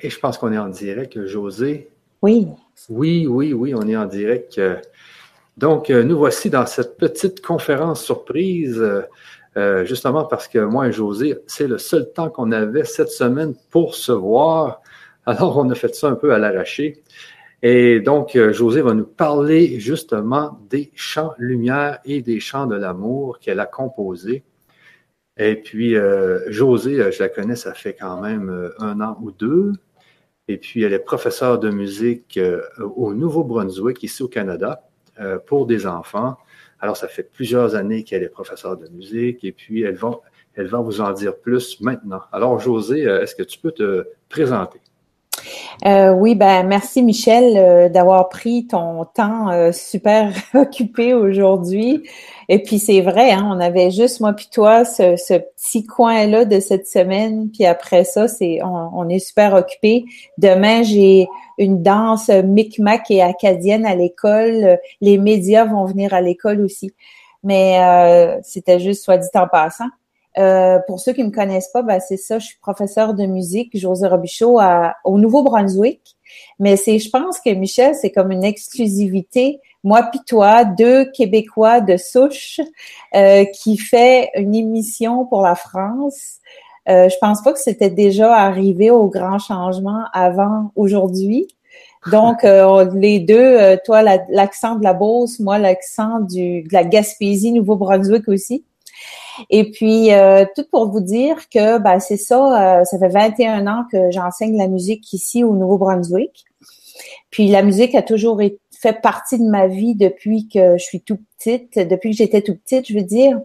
Et je pense qu'on est en direct, José. Oui. Oui, oui, oui, on est en direct. Donc, nous voici dans cette petite conférence surprise, justement parce que moi et José, c'est le seul temps qu'on avait cette semaine pour se voir. Alors, on a fait ça un peu à l'arraché. Et donc, José va nous parler justement des chants lumière et des chants de l'amour qu'elle a composés. Et puis, euh, José, euh, je la connais, ça fait quand même euh, un an ou deux. Et puis, elle est professeure de musique au Nouveau-Brunswick, ici au Canada, pour des enfants. Alors, ça fait plusieurs années qu'elle est professeure de musique et puis elle va, elle va vous en dire plus maintenant. Alors, José, est-ce que tu peux te présenter? Euh, oui, ben merci Michel euh, d'avoir pris ton temps euh, super occupé aujourd'hui. Et puis c'est vrai, hein, on avait juste moi puis toi ce, ce petit coin là de cette semaine. Puis après ça, c'est on, est super occupé. Demain j'ai une danse micmac et acadienne à l'école. Les médias vont venir à l'école aussi. Mais c'était juste soit dit en passant. Euh, pour ceux qui me connaissent pas, ben c'est ça, je suis professeur de musique, José Robichaud, au Nouveau-Brunswick. Mais c'est, je pense que Michel, c'est comme une exclusivité. Moi puis toi, deux Québécois de souche, euh, qui fait une émission pour la France. Euh, je pense pas que c'était déjà arrivé au grand changement avant aujourd'hui. Donc, euh, les deux, euh, toi, l'accent de la Beauce, moi, l'accent du de la Gaspésie, Nouveau-Brunswick aussi. Et puis, euh, tout pour vous dire que ben, c'est ça, euh, ça fait 21 ans que j'enseigne la musique ici au Nouveau-Brunswick. Puis la musique a toujours fait partie de ma vie depuis que je suis tout petite, depuis que j'étais tout petite, je veux dire.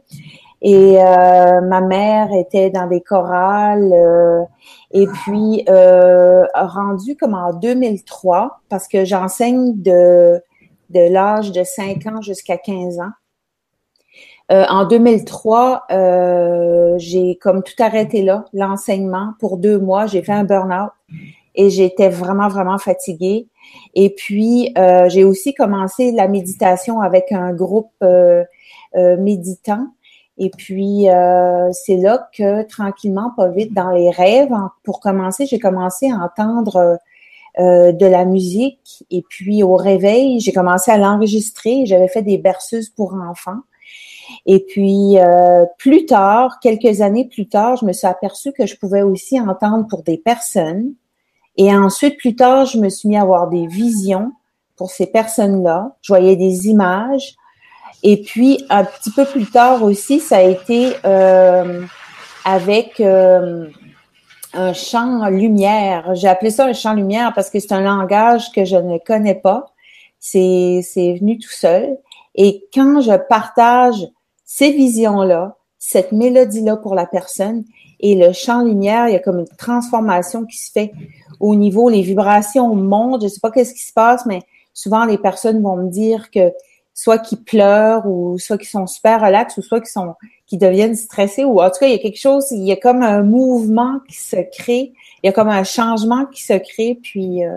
Et euh, ma mère était dans des chorales. et puis, rendu comme en 2003, parce que j'enseigne de, de l'âge de 5 ans jusqu'à 15 ans. Euh, en 2003, euh, j'ai comme tout arrêté là, l'enseignement pour deux mois. J'ai fait un burn-out et j'étais vraiment, vraiment fatiguée. Et puis, euh, j'ai aussi commencé la méditation avec un groupe méditant. Et puis, c'est là que tranquillement, pas vite, dans les rêves, pour commencer, j'ai commencé à entendre de la musique. Et puis, au réveil, j'ai commencé à l'enregistrer. J'avais fait des berceuses pour enfants. Et puis, euh, plus tard, quelques années plus tard, je me suis aperçue que je pouvais aussi entendre pour des personnes. Et ensuite, plus tard, je me suis mis à avoir des visions pour ces personnes-là. Je voyais des images. Et puis, un petit peu plus tard aussi, ça a été euh, avec euh, un champ lumière. J'ai appelé ça un champ lumière parce que c'est un langage que je ne connais pas. C'est, c'est venu tout seul. Et quand je partage ces visions-là, cette mélodie-là pour la personne et le champ lumière, il y a comme une transformation qui se fait au niveau, les vibrations montent, je sais pas qu'est-ce qui se passe, mais souvent les personnes vont me dire que soit qu'ils pleurent ou soit qu'ils sont super relax ou soit qu'ils sont qui deviennent stressés ou en tout cas il y a quelque chose, il y a comme un mouvement qui se crée, il y a comme un changement qui se crée. Puis euh,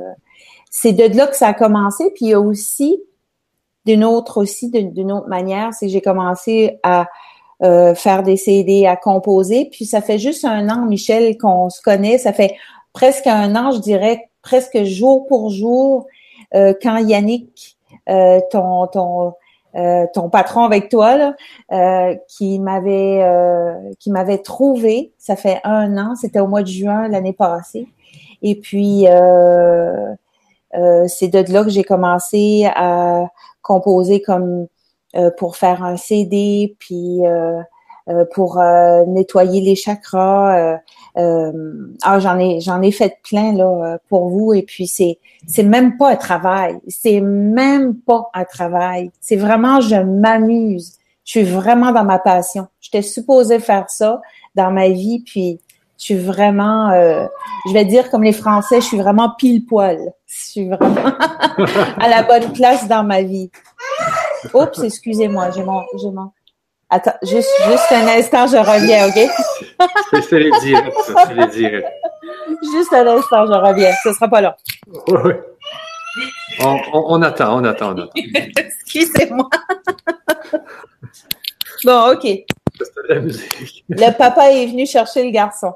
c'est de là que ça a commencé. Puis il y a aussi d'une autre aussi, d'une autre manière, c'est que j'ai commencé à euh, faire des CD, à composer. Puis ça fait juste un an, Michel, qu'on se connaît. Ça fait presque un an, je dirais, presque jour pour jour, euh, quand Yannick, euh, ton, ton, ton patron avec toi, là, qui m'avait qui m'avait trouvé, ça fait un an, c'était au mois de juin l'année passée. Et puis c'est de là que j'ai commencé à composer comme euh, pour faire un CD, puis euh, euh, pour nettoyer les chakras. ah, j'en ai j'en ai fait plein là pour vous et puis c'est c'est même pas un travail, c'est même pas un travail. C'est vraiment je m'amuse. Je suis vraiment dans ma passion. J'étais supposée faire ça dans ma vie puis je suis vraiment, je vais dire comme les Français, je suis vraiment pile poil. Je suis vraiment à la bonne place dans ma vie. Oups, excusez-moi, j'ai mon, j'ai mon. Attends, juste, juste un instant, je reviens, ok? c'est les directs, c'est les directs. Juste un instant, je reviens. Ce sera pas là. Oui. On, on, attend, on attend, on attend. Excusez-moi. bon, ok. La musique. Le papa est venu chercher le garçon.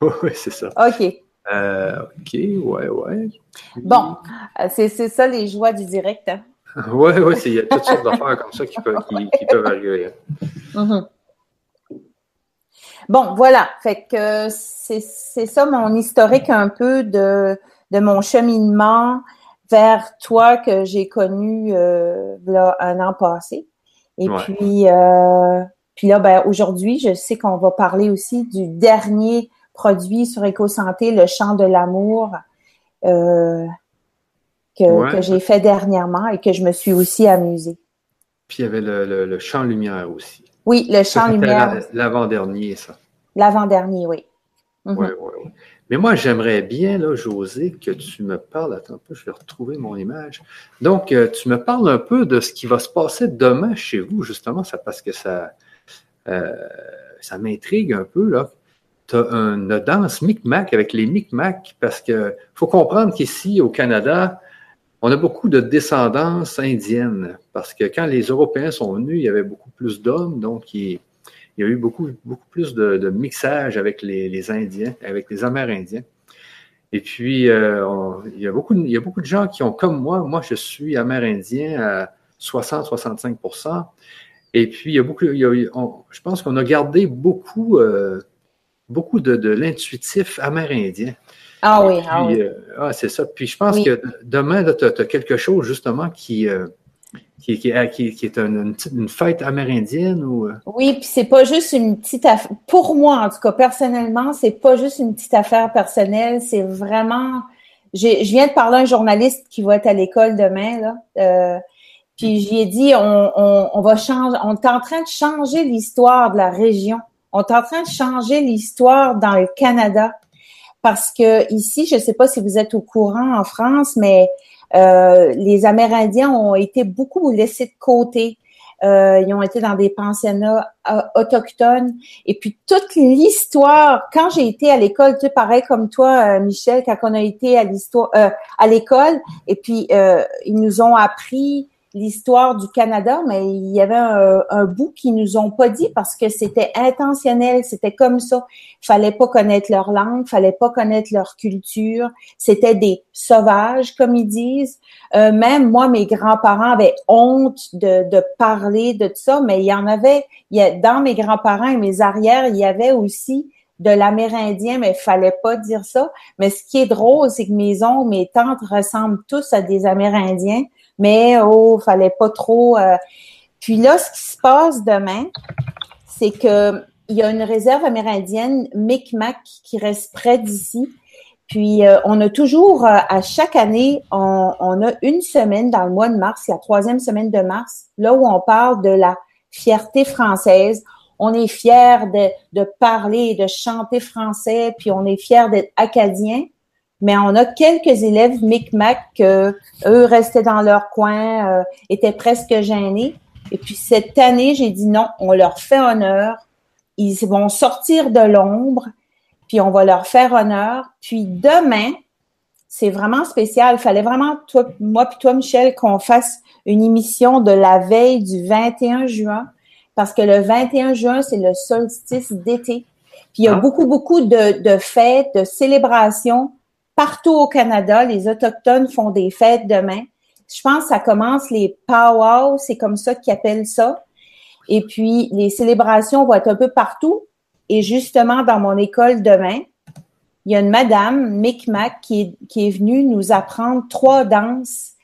Oui, c'est ça. OK. Euh, OK, ouais, ouais. Bon, euh, c'est ça les joies du direct. Hein? Oui, oui, il y a toutes sortes d'affaires comme ça qui peuvent, qui, peuvent arriver. Mm-hmm. Bon, voilà. Fait que c'est ça mon historique un peu de, de mon cheminement vers toi que j'ai connu euh, là, un an passé. Et puis, euh, puis là, ben, aujourd'hui, je sais qu'on va parler aussi du dernier produit sur EcoSanté, le champ de l'amour, euh, que, que j'ai fait dernièrement et que je me suis aussi amusée. Puis il y avait le, le, champ lumière aussi. Oui, le champ lumière. L'avant-dernier, ça. L'avant-dernier, oui. Oui, oui, oui. Mais moi, j'aimerais bien, là, José, que tu me parles. Attends un peu, je vais retrouver mon image. Donc, euh, tu me parles un peu de ce qui va se passer demain chez vous, justement, ça, parce que ça, euh, ça m'intrigue un peu, là. Tu as une danse Micmac avec les Micmac, parce que faut comprendre qu'ici, au Canada, on a beaucoup de descendance indienne, parce que quand les Européens sont venus, il y avait beaucoup plus d'hommes, donc il y a eu beaucoup, beaucoup plus de, mixage avec les, Indiens, avec les Amérindiens. Et puis, euh, il, y a beaucoup, il y a beaucoup de gens qui ont, comme moi, moi je suis amérindien à 60-65% Et puis, il y a beaucoup, je pense qu'on a gardé beaucoup, euh, beaucoup de, l'intuitif amérindien. Ah oui, ah oui. Euh, ah, c'est ça. Puis je pense que demain, tu as, quelque chose justement qui, qui, qui, qui, est une, une, fête amérindienne ou euh? Oui, puis c'est pas juste une petite affaire. Pour moi, en tout cas, personnellement, c'est pas juste une petite affaire personnelle. C'est vraiment. Je viens de parler à un journaliste qui va être à l'école demain là. Euh, puis j'y ai dit, on, on, on, va changer. On est en train de changer l'histoire de la région. On est en train de changer l'histoire dans le Canada parce que ici, je sais pas si vous êtes au courant en France, mais euh, les Amérindiens ont été beaucoup laissés de côté. Euh, ils ont été dans des pensionnats euh, autochtones. Et puis toute l'histoire, quand j'ai été à l'école, tu sais, pareil comme toi, Michel, quand on a été à l'histoire, à l'école, et puis ils nous ont appris l'histoire du Canada, mais il y avait un, bout qui nous ont pas dit parce que c'était intentionnel, c'était comme ça. Fallait pas connaître leur langue, fallait pas connaître leur culture. C'était des sauvages, comme ils disent. Euh, même moi, mes grands-parents avaient honte de, de parler de ça, mais il y en avait. Il y a, dans mes grands-parents et mes arrières, il y avait aussi de l'amérindien, mais il fallait pas dire ça. Mais ce qui est drôle, c'est que mes oncles, mes tantes ressemblent tous à des Amérindiens mais oh, fallait pas trop. Euh. Puis là, ce qui se passe demain, c'est que il y a une réserve amérindienne Micmac qui reste près d'ici. Puis euh, on a toujours, euh, à chaque année, on, a une semaine dans le mois de mars, la troisième semaine de mars, là où on parle de la fierté française. On est fier de, de parler, de chanter français, puis on est fier d'être acadien mais on a quelques élèves Micmac que eux restaient dans leur coin, euh, étaient presque gênés. Et puis cette année, j'ai dit non, on leur fait honneur. Ils vont sortir de l'ombre, puis on va leur faire honneur. Puis demain, c'est vraiment spécial. Il fallait vraiment, toi, moi puis toi, Michel, qu'on fasse une émission de la veille du 21 juin, parce que le 21 juin, c'est le solstice d'été. Puis il y a ah. beaucoup, beaucoup de, de fêtes, de célébrations partout au Canada, les Autochtones font des fêtes demain. Je pense que ça commence les powwows, c'est comme ça qu'ils appellent ça. Et puis, les célébrations vont être un peu partout. Et justement, dans mon école demain, il y a une madame, Micmac, qui est, qui est venue nous apprendre trois danses,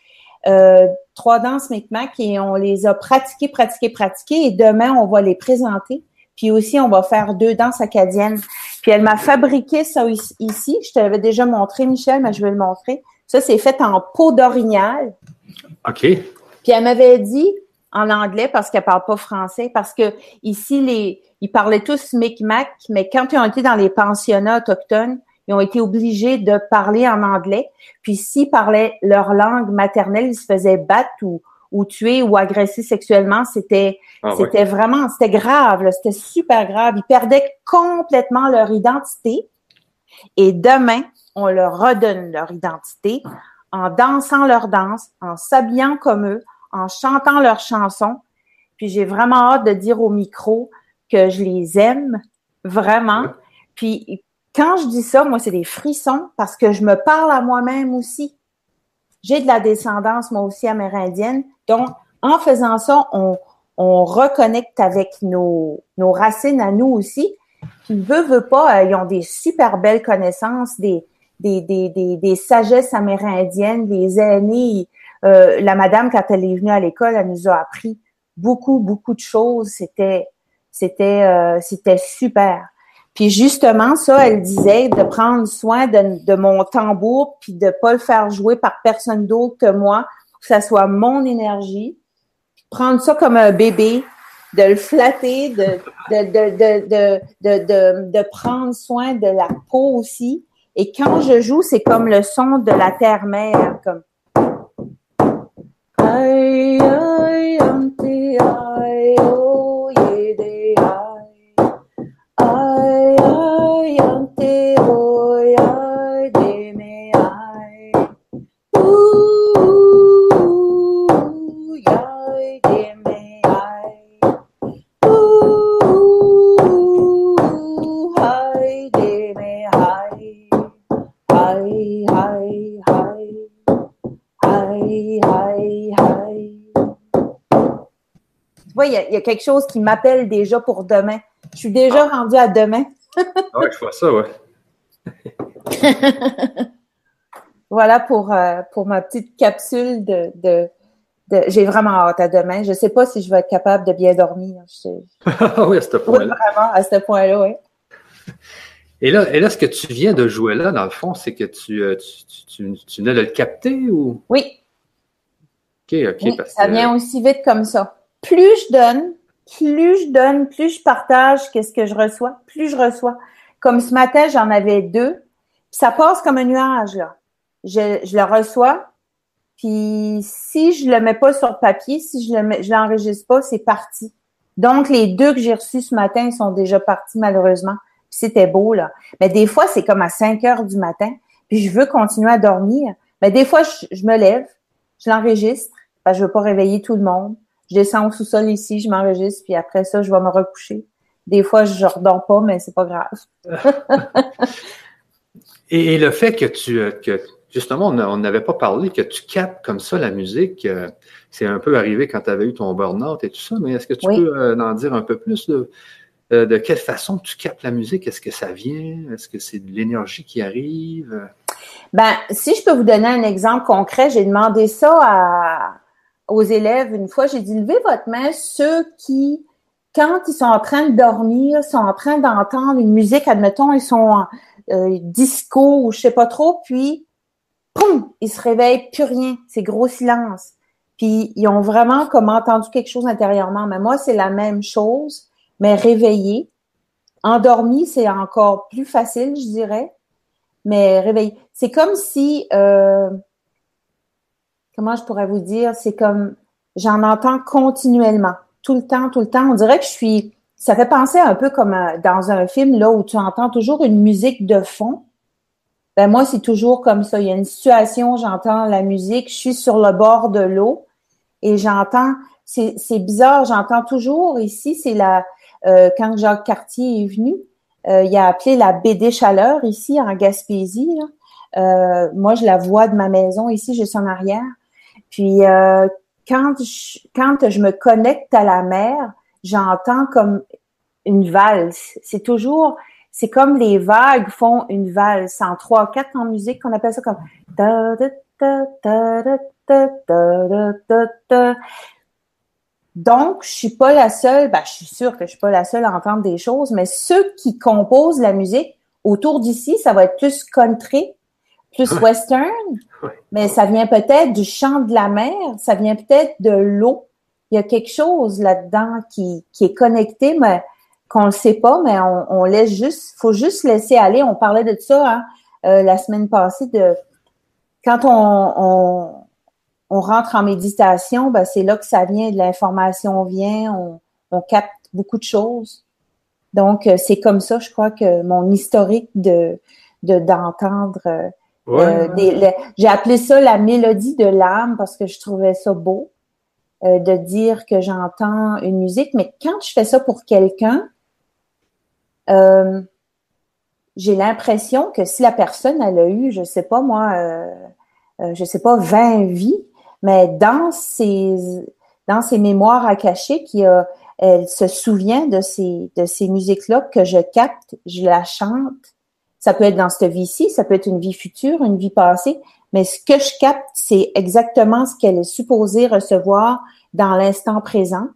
euh, trois danses Micmac, et on les a pratiquées, pratiquées, pratiquées. Et demain, on va les présenter. Puis aussi, on va faire deux danses acadiennes. Puis elle m'a fabriqué ça ici. Je te l'avais déjà montré, Michel, mais je vais le montrer. Ça, c'est fait en peau d'orignal. OK. Puis elle m'avait dit en anglais parce qu'elle parle pas français, parce que ici, les, ils parlaient tous Micmac, mais quand ils ont été dans les pensionnats autochtones, ils ont été obligés de parler en anglais. Puis s'ils parlaient leur langue maternelle, ils se faisaient battre ou, ou tuer ou agresser sexuellement, c'était ah c'était vraiment c'était grave, c'était super grave. Ils perdaient complètement leur identité. Et demain, on leur redonne leur identité en dansant leur danse, en s'habillant comme eux, en chantant leurs chansons. Puis j'ai vraiment hâte de dire au micro que je les aime vraiment. Puis quand je dis ça, moi, c'est des frissons parce que je me parle à moi-même aussi. J'ai de la descendance, moi aussi, amérindienne. Donc, en faisant ça, on, on reconnecte avec nos, nos racines à nous aussi. Puis, veut, veut pas, euh, ils ont des super belles connaissances, des, des, des, des, des sagesses amérindiennes, des aînés. Euh, la madame, quand elle est venue à l'école, elle nous a appris beaucoup, beaucoup de choses. C'était, c'était, euh, c'était super. Puis justement, ça, elle disait de prendre soin de, de mon tambour, puis de pas le faire jouer par personne d'autre que moi, que ça soit mon énergie. Prendre ça comme un bébé, de le flatter, de, de, de, de, prendre soin de la peau aussi. Et quand je joue, c'est comme le son de la terre-mère, comme Il y, a- il y a quelque chose qui m'appelle déjà pour demain. Je suis déjà rendue à demain. Ah ouais, je vois ça, ouais. Voilà pour, euh, pour ma petite capsule de, de, de- J'ai vraiment hâte à demain. Je sais pas si je vais être capable de bien dormir. Je... Ah oui, à ce Oui, point-là. vraiment, à ce point-là, oui. Et là, et là, ce que tu viens de jouer là, dans le fond, c'est que tu, euh, tu, tu, tu, tu venais de le capter ou? Oui, OK, OK. Oui, parce ça vient aussi vite comme ça. Plus je donne, plus je donne, plus je partage qu'est-ce que je reçois, plus je reçois. Comme ce matin, j'en avais deux. Ça passe comme un nuage, là. Je, le reçois, puis si je le mets pas sur papier, si je le mets, je l'enregistre pas, c'est parti. Donc, les deux que j'ai reçus ce matin sont déjà partis, malheureusement. Puis c'était beau, là. Mais des fois, c'est comme à 5 heures du matin, puis je veux continuer à dormir. Mais des fois, je, me lève, je l'enregistre, parce je veux pas réveiller tout le monde. Je descends au sous-sol ici, je m'enregistre, puis après ça, je vais me recoucher. Des fois, je redors pas, mais c'est pas grave. Et, et le fait que tu, euh, que justement, on n'avait pas parlé, que tu captes comme ça la musique, euh, c'est un peu arrivé quand tu avais eu ton burn-out et tout ça, mais est-ce que tu Oui. peux euh, en dire un peu plus de, euh, de quelle façon tu captes la musique? Est-ce que ça vient? Est-ce que c'est de l'énergie qui arrive? Ben, si je peux vous donner un exemple concret, j'ai demandé ça à, aux élèves une fois. J'ai dit, levez votre main ceux qui, quand ils sont en train de dormir, sont en train d'entendre une musique, admettons, ils sont en euh, disco ou je sais pas trop, puis, poum, ils se réveillent, plus rien, c'est gros silence. Puis, ils ont vraiment comme entendu quelque chose intérieurement. Mais moi, c'est la même chose, mais réveillé. Endormi, c'est encore plus facile, je dirais mais réveillé. C'est comme si, euh, comment je pourrais vous dire, c'est comme, j'en entends continuellement, tout le temps, tout le temps. On dirait que je suis, ça fait penser un peu comme euh, dans un film là où tu entends toujours une musique de fond. Ben moi, c'est toujours comme ça. Il y a une situation, j'entends la musique, je suis sur le bord de l'eau et j'entends, c'est bizarre, j'entends toujours ici, c'est la, euh, quand Jacques Cartier est venu, euh, il a appelé la baie des Chaleurs ici en Gaspésie. là. Euh, moi, je la vois de ma maison ici, juste en arrière. Puis euh, quand je, quand je me connecte à la mer, j'entends comme une valse. C'est toujours, c'est comme les vagues font une valse en trois, quatre en musique, qu'on appelle ça comme. Donc, je suis pas la seule, ben, je suis sûre que je suis pas la seule à entendre des choses, mais ceux qui composent la musique autour d'ici, ça va être plus country, plus western, mais ça vient peut-être du chant de la mer, ça vient peut-être de l'eau. Il y a quelque chose là-dedans qui, qui est connecté, mais qu'on ne sait pas, mais on, on laisse juste, faut juste laisser aller. On parlait de ça hein, euh, la semaine passée de quand on, on, on rentre en méditation, ben c'est là que ça vient, de l'information vient, on, on capte beaucoup de choses. Donc, euh, c'est comme ça, je crois que mon historique de de- d'entendre euh, Ouais. euh, j'ai appelé ça la mélodie de l'âme parce que je trouvais ça beau euh, de dire que j'entends une musique, mais quand je fais ça pour quelqu'un, euh, j'ai l'impression que si la personne, elle a eu, je sais pas moi, je sais pas, 20 vies, mais dans ses, dans ses mémoires à cacher, qui a, elle se souvient de ces, de ces musiques-là que je capte, je la chante. Ça peut être dans cette vie-ci, ça peut être une vie future, une vie passée, mais ce que je capte, c'est exactement ce qu'elle est supposée recevoir dans l'instant présent.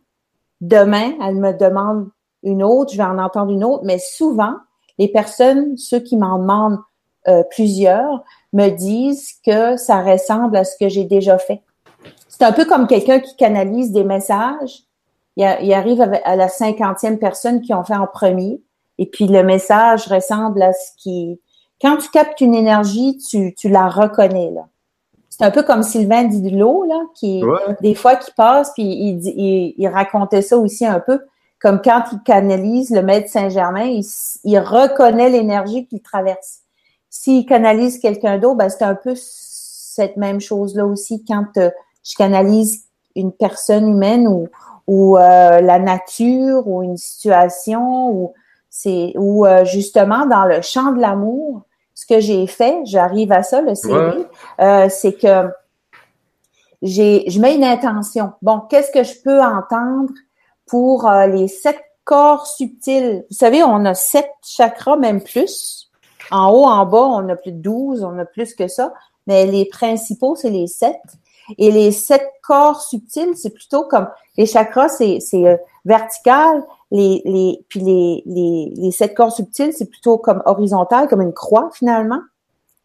Demain, elle me demande une autre, je vais en entendre une autre, mais souvent, les personnes, ceux qui m'en demandent euh, plusieurs, me disent que ça ressemble à ce que j'ai déjà fait. C'est un peu comme quelqu'un qui canalise des messages. Il, arrive à la cinquantième personne qui ont fait en premier, et puis le message ressemble à ce qui... Quand tu captes une énergie, tu, tu la reconnais, là. C'est un peu comme Sylvain Didlot, là, qui, des fois, qui passe, puis il, il, il racontait ça aussi un peu comme quand il canalise le maître Saint-Germain, il, reconnaît l'énergie qu'il traverse. S'il canalise quelqu'un d'autre, ben c'est un peu cette même chose-là aussi quand euh, je canalise une personne humaine ou, ou euh, la nature ou une situation ou c'est ou euh, justement dans le champ de l'amour, ce que j'ai fait, j'arrive à ça le CD, c'est que j'ai je mets une intention. Bon, qu'est-ce que je peux entendre pour euh, les sept corps subtils? Vous savez, on a sept chakras, même plus. En haut, en bas, on a plus de douze, on a plus que ça. Mais les principaux, c'est les sept. Et les sept corps subtils, c'est plutôt comme les chakras, c'est euh, vertical. Les, les, puis les, les, les sept corps subtils, c'est plutôt comme horizontal, comme une croix finalement,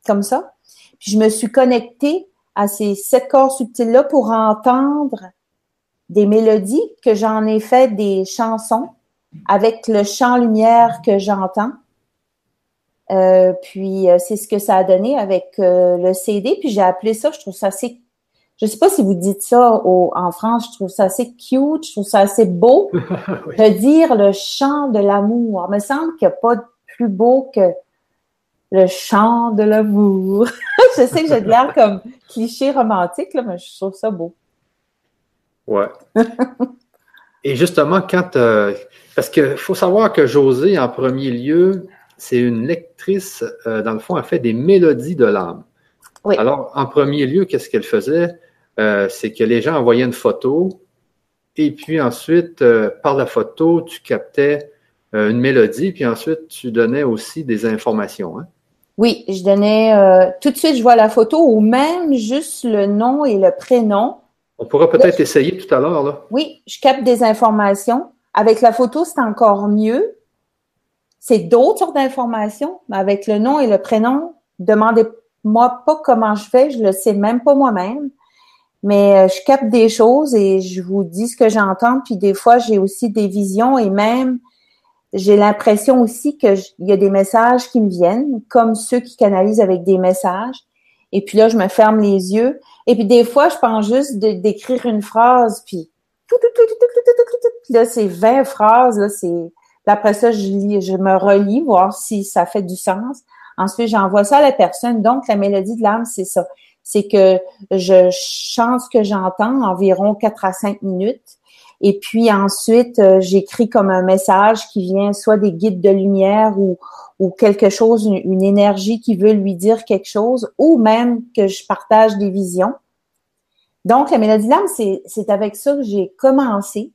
comme ça. Puis je me suis connectée à ces sept corps subtils-là pour entendre des mélodies, que j'en ai fait des chansons avec le chant lumière que j'entends. Euh, puis euh, c'est ce que ça a donné avec euh, le CD. Puis j'ai appelé ça, je trouve ça assez. Je sais pas si vous dites ça en France, je trouve ça assez cute, je trouve ça assez beau de dire le chant de l'amour. Il me semble qu'il n'y a pas de plus beau que le chant de l'amour. je sais que j'ai l'air comme cliché romantique, là, mais je trouve ça beau. Ouais. Et justement, quand. Euh, parce qu'il faut savoir que José, en premier lieu, c'est une lectrice, euh, dans le fond, elle fait des mélodies de l'âme. Oui. Alors, en premier lieu, qu'est-ce qu'elle faisait? Euh, c'est que les gens envoyaient une photo, et puis ensuite, par la photo, tu captais une mélodie, puis ensuite, tu donnais aussi des informations. Hein? Oui, je donnais tout de suite, je vois la photo, ou même juste le nom et le prénom on pourra peut-être essayer tout à l'heure. Là. Oui, je capte des informations. Avec la photo, c'est encore mieux. C'est d'autres sortes d'informations, mais avec le nom et le prénom, demandez-moi pas comment je fais, je le sais même pas moi-même. Mais euh, je capte des choses et je vous dis ce que j'entends. Puis des fois, j'ai aussi des visions et même j'ai l'impression aussi qu'il y a des messages qui me viennent, comme ceux qui canalisent avec des messages. Et puis là, je me ferme les yeux. Et puis des fois, je pense juste d'écrire une phrase, puis puis là, c'est 20 phrases, là, c'est. Après ça, je lis, je me relis, voir si ça fait du sens. Ensuite, j'envoie ça à la personne. Donc, la mélodie de l'âme, c'est ça. C'est que je chante ce que j'entends environ 4 à 5 minutes. Et puis ensuite, j'écris comme un message qui vient soit des guides de lumière ou, ou quelque chose, une, énergie qui veut lui dire quelque chose, ou même que je partage des visions. Donc, la mélodie l'âme, c'est avec ça que j'ai commencé.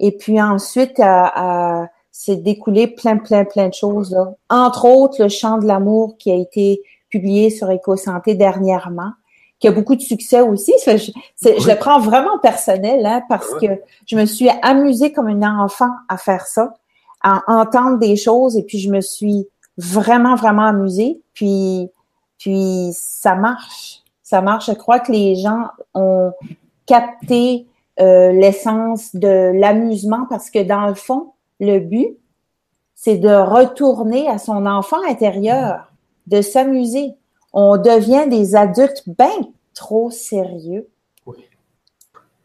Et puis ensuite, à, c'est découlé plein, plein, plein de choses. Entre autres, le chant de l'amour qui a été publié sur EcoSanté dernièrement, qui a beaucoup de succès aussi. Je, je le prends vraiment personnel hein, parce que je me suis amusée comme une enfant à faire ça à entendre des choses et puis je me suis vraiment, vraiment amusée. Puis, puis ça marche. Ça marche. Je crois que les gens ont capté euh, l'essence de l'amusement parce que dans le fond, le but, c'est de retourner à son enfant intérieur, de s'amuser. On devient des adultes bien trop sérieux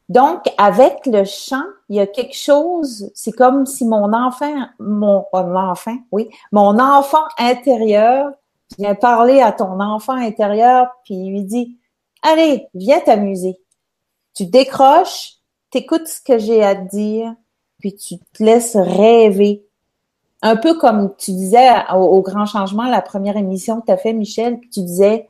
donc, avec le chant, il y a quelque chose, c'est comme si mon enfant, mon, enfant, oui, mon enfant intérieur vient parler à ton enfant intérieur, puis il lui dit, allez, viens t'amuser. Tu décroches, t'écoutes ce que j'ai à te dire, puis tu te laisses rêver. un peu comme tu disais au, grand changement, la première émission que tu as fait, Michel, tu disais,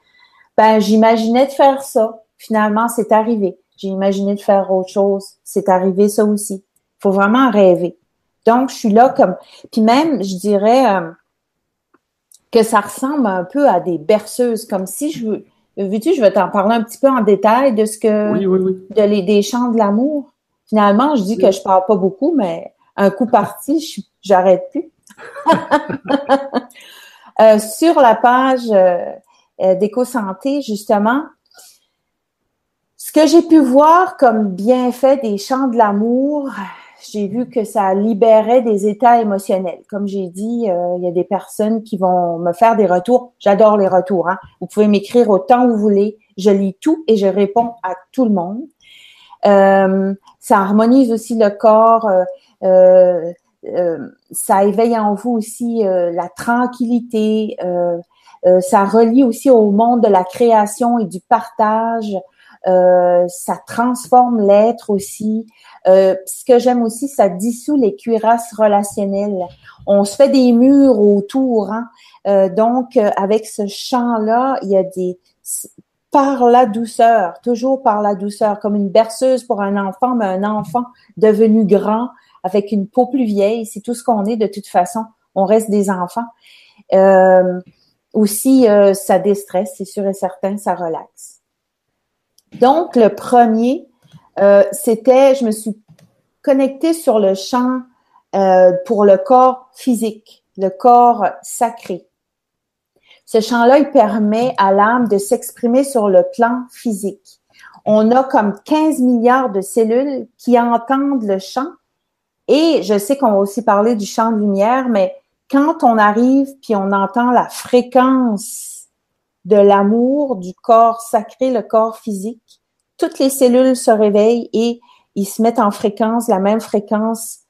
ben, j'imaginais de faire ça. Finalement, c'est arrivé. J'ai imaginé de faire autre chose. C'est arrivé ça aussi. Il faut vraiment rêver. Donc, je suis là comme. Puis même, je dirais euh, que ça ressemble un peu à des berceuses, comme si je veux. Veux-tu, je vais t'en parler un petit peu en détail de ce que. Oui, oui, oui. De les, des chants de l'amour? Finalement, je dis que je parle pas beaucoup, mais un coup parti, j'arrête plus. Euh, sur la page euh, euh, d'éco-santé, justement, ce que j'ai pu voir comme bienfait des chants de l'amour, j'ai vu que ça libérait des états émotionnels. Comme j'ai dit, il y a des personnes qui vont me faire des retours. J'adore les retours. Hein. Vous pouvez m'écrire autant que vous voulez. Je lis tout et je réponds à tout le monde. Ça harmonise aussi le corps. Euh, euh, ça éveille en vous aussi euh, la tranquillité. Euh, ça relie aussi au monde de la création et du partage. ça transforme l'être aussi. ce que j'aime aussi, ça dissout les cuirasses relationnelles. On se fait des murs autour. Hein? donc, avec ce chant-là, il y a des par la douceur, toujours par la douceur, comme une berceuse pour un enfant, mais un enfant devenu grand, avec une peau plus vieille. C'est tout ce qu'on est de toute façon. On reste des enfants. Euh, aussi, euh, ça déstresse, c'est sûr et certain, ça relaxe. Donc, le premier, euh, c'était, je me suis connectée sur le champ pour le corps physique, le corps sacré. Ce champ-là, il permet à l'âme de s'exprimer sur le plan physique. On a comme 15 milliards de cellules qui entendent le chant et je sais qu'on va aussi parler du champ de lumière, mais quand on arrive puis on entend la fréquence de l'amour du corps sacré, le corps physique, toutes les cellules se réveillent et ils se mettent en fréquence, la même fréquence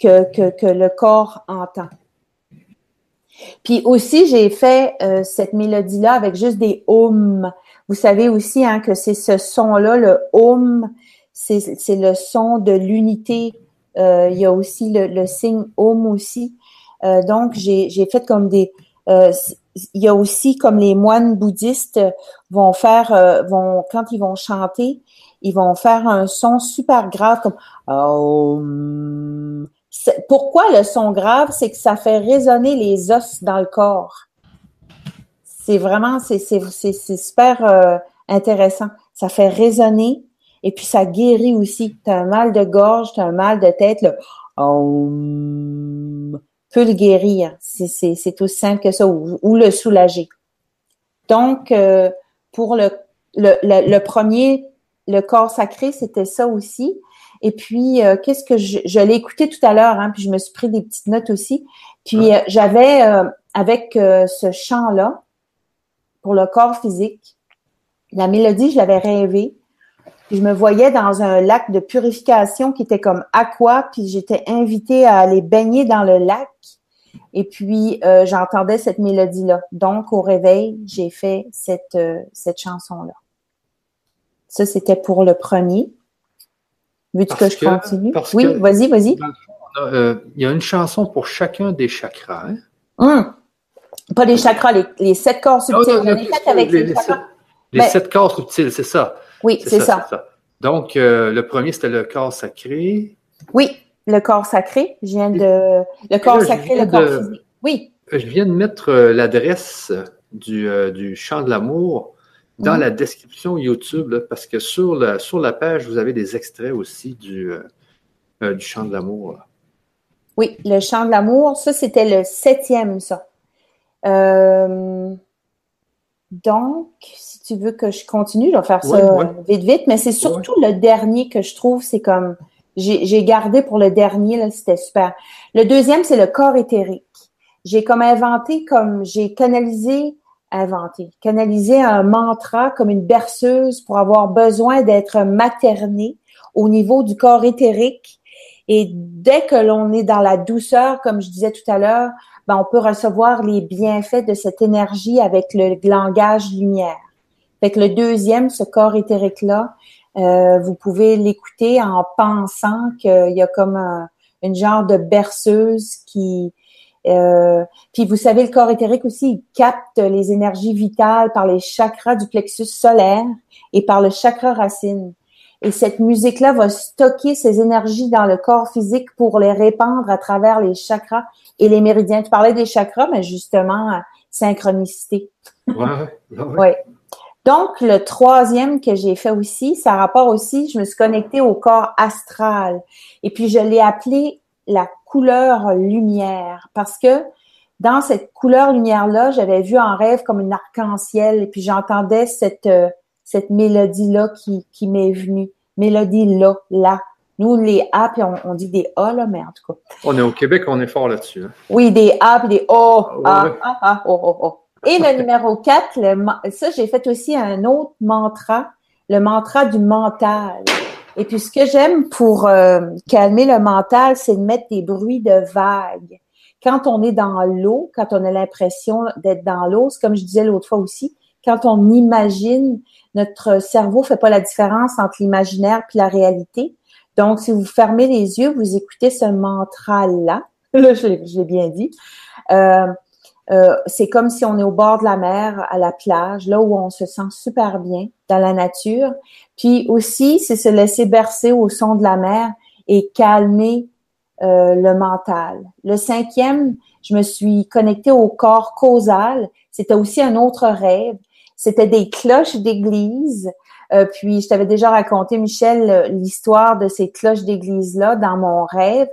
que, que, que le corps entend. Puis aussi, j'ai fait euh, cette mélodie-là avec juste des hums. Vous savez aussi hein, que c'est ce son-là, le hum, c'est le son de l'unité euh, il y a aussi le, signe Om aussi. Euh, donc, j'ai fait comme des... Euh, il y a aussi comme les moines bouddhistes vont faire, vont quand ils vont chanter, ils vont faire un son super grave comme Om. Pourquoi le son grave, c'est que ça fait résonner les os dans le corps. C'est vraiment, c'est super intéressant. Ça fait résonner et puis, ça guérit aussi. Tu as un mal de gorge, tu as un mal de tête, là, peut le guérir. C'est aussi simple que ça, ou, le soulager. Donc, euh, pour le, le, le, premier, le corps sacré, c'était ça aussi. Et puis, euh, qu'est-ce que je, je l'ai écouté tout à l'heure, hein, puis je me suis pris des petites notes aussi. Puis, euh, j'avais, avec ce chant-là, pour le corps physique, la mélodie, je l'avais rêvé je me voyais dans un lac de purification qui était comme aqua, puis j'étais invitée à aller baigner dans le lac. Et puis, euh, j'entendais cette mélodie-là. Donc, au réveil, j'ai fait cette, euh, cette chanson-là. Ça, c'était pour le premier. Veux-tu que je continue? oui, vas-y, vas-y. Euh, il y a une chanson pour chacun des chakras. Hein? Pas des chakras, les, sept corps subtils. les, avec les, les, sept corps subtils, c'est ça. Oui, c'est ça, Donc, euh, le premier, c'était le corps sacré. Oui, le corps sacré. Je viens de. Le corps sacré, le corps physique. Oui. Je viens de mettre euh, l'adresse du, euh, du chant de l'amour dans la description YouTube, parce que sur la, sur la page, vous avez des extraits aussi du, du chant de l'amour. Oui, le chant de l'amour, ça, c'était le septième, ça. donc, tu veux que je continue, je vais faire ça vite, vite, mais c'est surtout le dernier que je trouve, c'est comme, j'ai gardé pour le dernier, c'était super. Le deuxième, c'est le corps éthérique. J'ai comme inventé, comme, j'ai canalisé, inventé, canalisé un mantra comme une berceuse pour avoir besoin d'être materné au niveau du corps éthérique. Et dès que l'on est dans la douceur, comme je disais tout à l'heure, ben, on peut recevoir les bienfaits de cette énergie avec le langage lumière. Fait que le deuxième, ce corps éthérique-là, euh, vous pouvez l'écouter en pensant qu'il y a comme une genre de berceuse qui euh, puis vous savez, le corps éthérique aussi, il capte les énergies vitales par les chakras du plexus solaire et par le chakra racine. Et cette musique-là va stocker ces énergies dans le corps physique pour les répandre à travers les chakras et les méridiens. Tu parlais des chakras, mais justement, synchronicité. Ouais, ouais. Donc, le troisième que j'ai fait aussi, ça rapport aussi, je me suis connectée au corps astral. Et puis, je l'ai appelé la couleur lumière parce que dans cette couleur lumière-là, j'avais vu en rêve comme une arc-en-ciel et puis j'entendais cette, euh, cette mélodie-là qui, qui m'est venue. Mélodie-là, là. Nous, les A, puis on, dit des A, là, mais en tout cas. On est au Québec, on est fort là-dessus. Hein. Oui, des A, puis des O, A, A, A, O, O, O. Et le numéro 4, ça, j'ai fait aussi un autre mantra, le mantra du mental. Et puis, ce que j'aime pour euh, calmer le mental, c'est de mettre des bruits de vagues. Quand on est dans l'eau, quand on a l'impression d'être dans l'eau, c'est comme je disais l'autre fois aussi, quand on imagine, notre cerveau fait pas la différence entre l'imaginaire puis la réalité. Donc, si vous fermez les yeux, vous écoutez ce mantra-là. Là, je l'ai bien dit. Euh, euh, c'est comme si on est au bord de la mer, à la plage, là où on se sent super bien dans la nature. Puis aussi, c'est se laisser bercer au son de la mer et calmer euh, le mental. Le cinquième, je me suis connectée au corps causal. C'était aussi un autre rêve. C'était des cloches d'église. Euh, puis je t'avais déjà raconté, Michel, l'histoire de ces cloches d'église-là dans mon rêve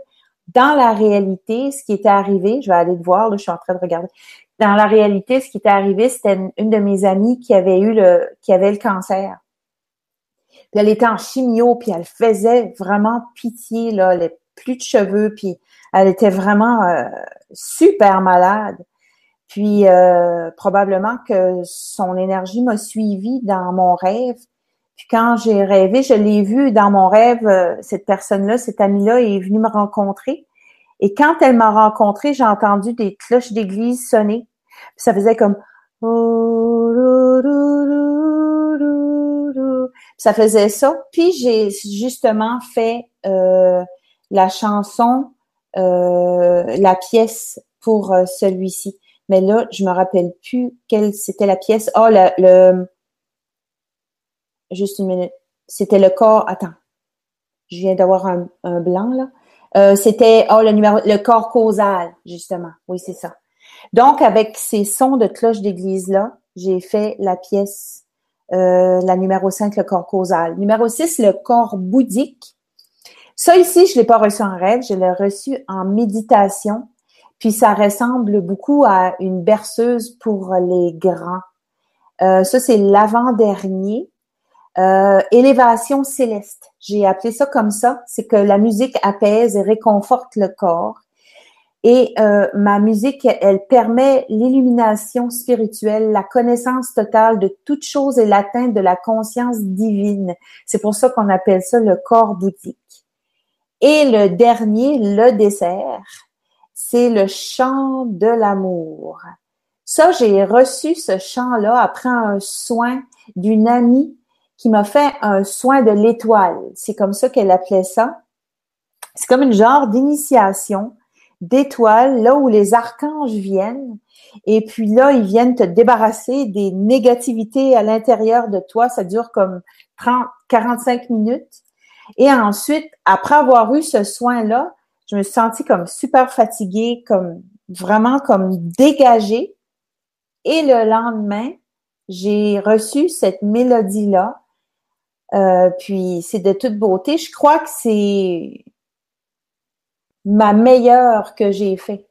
dans la réalité, ce qui était arrivé, je vais aller te voir, là, je suis en train de regarder. Dans la réalité, ce qui était arrivé, c'était une, de mes amies qui avait eu le, qui avait le cancer. Elle était en chimio, puis elle faisait vraiment pitié, là, elle avait plus de cheveux, puis elle était vraiment euh, super malade. Puis euh, probablement que son énergie m'a suivi dans mon rêve. Puis quand j'ai rêvé, je l'ai vu dans mon rêve, euh, cette personne-là, cette amie-là est venue me rencontrer. Et quand elle m'a rencontré, j'ai entendu des cloches d'église sonner. Puis ça faisait comme ça faisait ça. Puis j'ai justement fait euh, la chanson, euh, la pièce pour celui-ci. Mais là, je me rappelle plus quelle c'était la pièce. oh, le Juste une minute. C'était le corps. Attends. Je viens d'avoir un, blanc, là. Euh, c'était oh, le numéro le corps causal, justement. Oui, c'est ça. Donc, avec ces sons de cloche d'église-là, j'ai fait la pièce, euh, la numéro 5, le corps causal. Numéro 6, le corps bouddhique. Ça ici, je l'ai pas reçu en rêve, je l'ai reçu en méditation. Puis ça ressemble beaucoup à une berceuse pour les grands. Euh, ça, c'est l'avant-dernier. Euh, élévation céleste. J'ai appelé ça comme ça. C'est que la musique apaise et réconforte le corps. Et euh, ma musique, elle permet l'illumination spirituelle, la connaissance totale de toute chose et l'atteinte de la conscience divine. C'est pour ça qu'on appelle ça le corps bouddhique. Et le dernier, le dessert, c'est le chant de l'amour. Ça, j'ai reçu ce chant-là après un soin d'une amie qui m'a fait un soin de l'étoile. C'est comme ça qu'elle appelait ça. C'est comme une genre d'initiation d'étoile, là où les archanges viennent. Et puis là, ils viennent te débarrasser des négativités à l'intérieur de toi. Ça dure comme 30, 45 minutes. Et ensuite, après avoir eu ce soin-là, je me suis sentie comme super fatiguée, comme vraiment comme dégagée. Et le lendemain, j'ai reçu cette mélodie-là euh, puis c'est de toute beauté. Je crois que c'est ma meilleure que j'ai fait.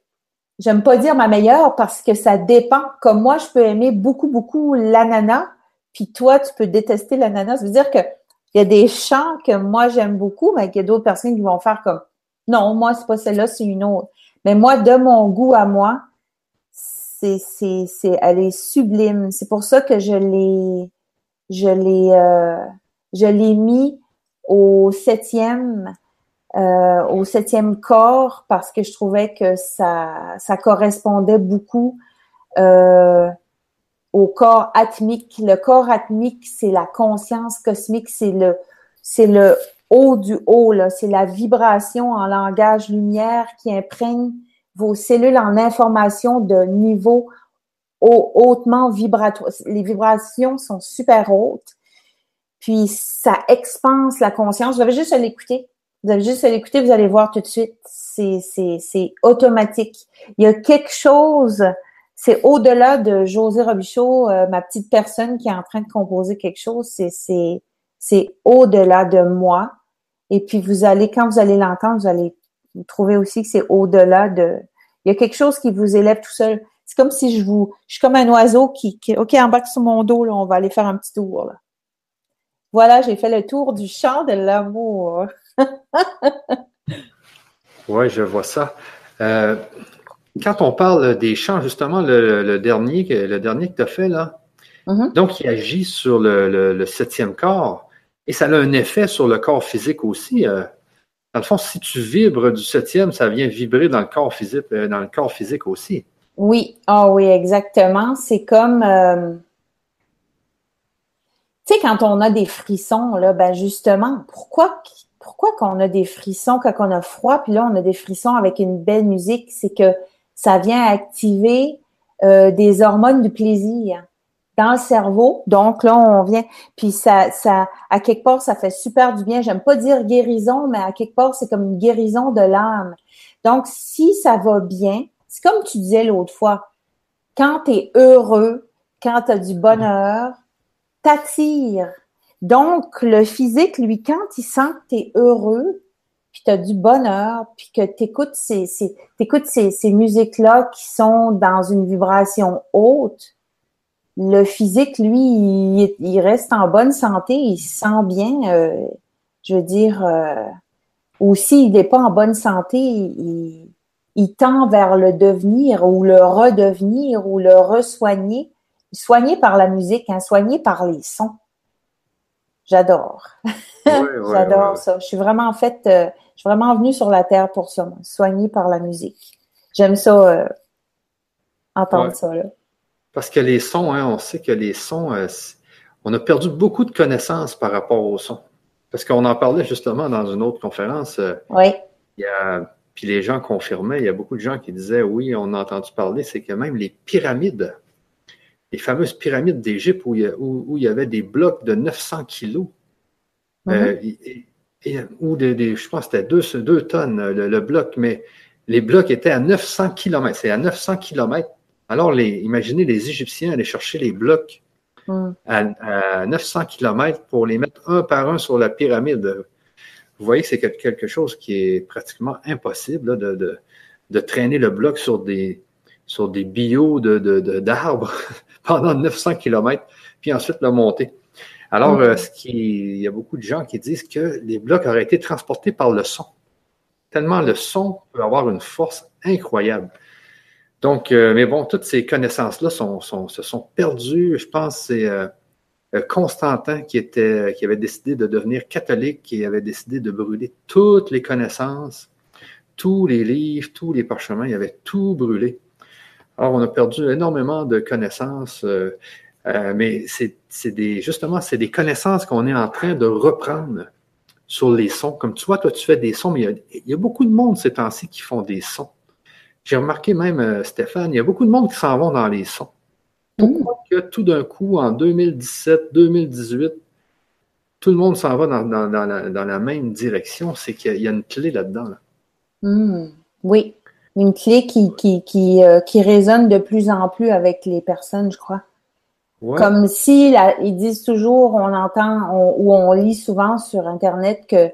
J'aime pas dire ma meilleure parce que ça dépend. Comme moi, je peux aimer beaucoup, beaucoup l'ananas, puis toi, tu peux détester l'ananas. Ça veut dire que il y a des chants que moi j'aime beaucoup, mais qu'il y a d'autres personnes qui vont faire comme non, moi c'est pas celle-là, c'est une autre. Mais moi, de mon goût à moi, c'est c'est c'est elle est sublime. C'est pour ça que je l'ai je l'ai euh, je l'ai mis au septième, euh, au septième corps parce que je trouvais que ça, correspondait beaucoup euh, au corps atmique. Le corps atmique, c'est la conscience cosmique, c'est le, c'est le haut du haut, là. C'est la vibration en langage lumière qui imprègne vos cellules en information de niveau hautement vibratoire. Les vibrations sont super hautes. Puis ça expanse la conscience. Vous avez juste à l'écouter. Vous avez juste à l'écouter, vous allez voir tout de suite. C'est, automatique. Il y a quelque chose, c'est au-delà de José Robichaud, euh, ma petite personne qui est en train de composer quelque chose. C'est, au-delà de moi. Et puis vous allez, quand vous allez l'entendre, vous allez trouver aussi que c'est au-delà de. Il y a quelque chose qui vous élève tout seul. C'est comme si je vous, je suis comme un oiseau qui, qui ok, embarque sur mon dos là, on va aller faire un petit tour. Voilà, j'ai fait le tour du champ de l'amour. oui, je vois ça. Euh, quand on parle des chants, justement, le, dernier, le dernier que tu as fait là, mm-hmm. donc il agit sur le, septième corps et ça a un effet sur le corps physique aussi. Euh, dans le fond, si tu vibres du septième, ça vient vibrer dans le corps physique, euh, dans le corps physique aussi. Oui, ah oui, exactement. C'est comme tu sais, quand on a des frissons, là, ben justement, pourquoi, pourquoi qu'on a des frissons quand on a froid, puis là, on a des frissons avec une belle musique, c'est que ça vient activer euh, des hormones du plaisir dans le cerveau. Donc là, on vient, puis ça, ça, à quelque part, ça fait super du bien. J'aime pas dire guérison, mais à quelque part, c'est comme une guérison de l'âme. Donc, si ça va bien, c'est comme tu disais l'autre fois, quand tu es heureux, quand tu as du bonheur, t'attire. Donc, le physique, lui, quand il sent que tu es heureux, puis tu as du bonheur, puis que tu écoutes ces, ces, ces, ces musiques-là qui sont dans une vibration haute, le physique, lui, il, reste en bonne santé, il se sent bien. Euh, je veux dire, euh, ou s'il n'est pas en bonne santé, il, il, tend vers le devenir ou le redevenir ou le resoigner soigné par la musique, hein, soigné par les sons. J'adore. J'adore ça. Je suis vraiment en fait, euh, je suis vraiment venue sur la terre pour ça, soigné par la musique. J'aime ça, euh, entendre ça. Là. Parce que les sons, hein, on sait que les sons, euh, on a perdu beaucoup de connaissances par rapport aux sons. Parce qu'on en parlait justement dans une autre conférence. oui. Il y a, puis les gens confirmaient, il y a beaucoup de gens qui disaient, oui, on a entendu parler, c'est que même les pyramides les fameuses pyramides d'Égypte où, où, il y avait des blocs de 900 kilos. Euh, et, ou des, je pense que c'était 2, tonnes le, bloc, mais les blocs étaient à 900 km. C'est à 900 km. Alors, les, imaginez les Égyptiens aller chercher les blocs mm. à, 900 km pour les mettre un par un sur la pyramide. Vous voyez que c'est quelque chose qui est pratiquement impossible de, de, de, traîner le bloc sur des, sur des bio d'arbres. De, pendant 900 km, puis ensuite le monter. Alors, euh, ce qui, il y a beaucoup de gens qui disent que les blocs auraient été transportés par le son. Tellement le son peut avoir une force incroyable. Donc, euh, mais bon, toutes ces connaissances-là sont, se sont perdues. Je pense que c'est euh, Constantin qui, était, qui avait décidé de devenir catholique, qui avait décidé de brûler toutes les connaissances, tous les livres, tous les parchemins, il avait tout brûlé. Alors, on a perdu énormément de connaissances, euh, euh, mais c'est des, justement, c'est des connaissances qu'on est en train de reprendre sur les sons. Comme tu vois, toi, tu fais des sons, mais il y a, beaucoup de monde ces temps-ci qui font des sons. J'ai remarqué même, euh, Stéphane, il y a beaucoup de monde qui s'en vont dans les sons. Pourquoi mm. que tout d'un coup, en 2017, 2018, tout le monde s'en va dans, la, même direction? C'est qu'il y, a une clé là-dedans. Mm. Oui, une clé qui, qui, qui, euh, qui résonne de plus en plus avec les personnes, je crois. Comme si ils disent toujours, on entend ou on lit souvent sur Internet que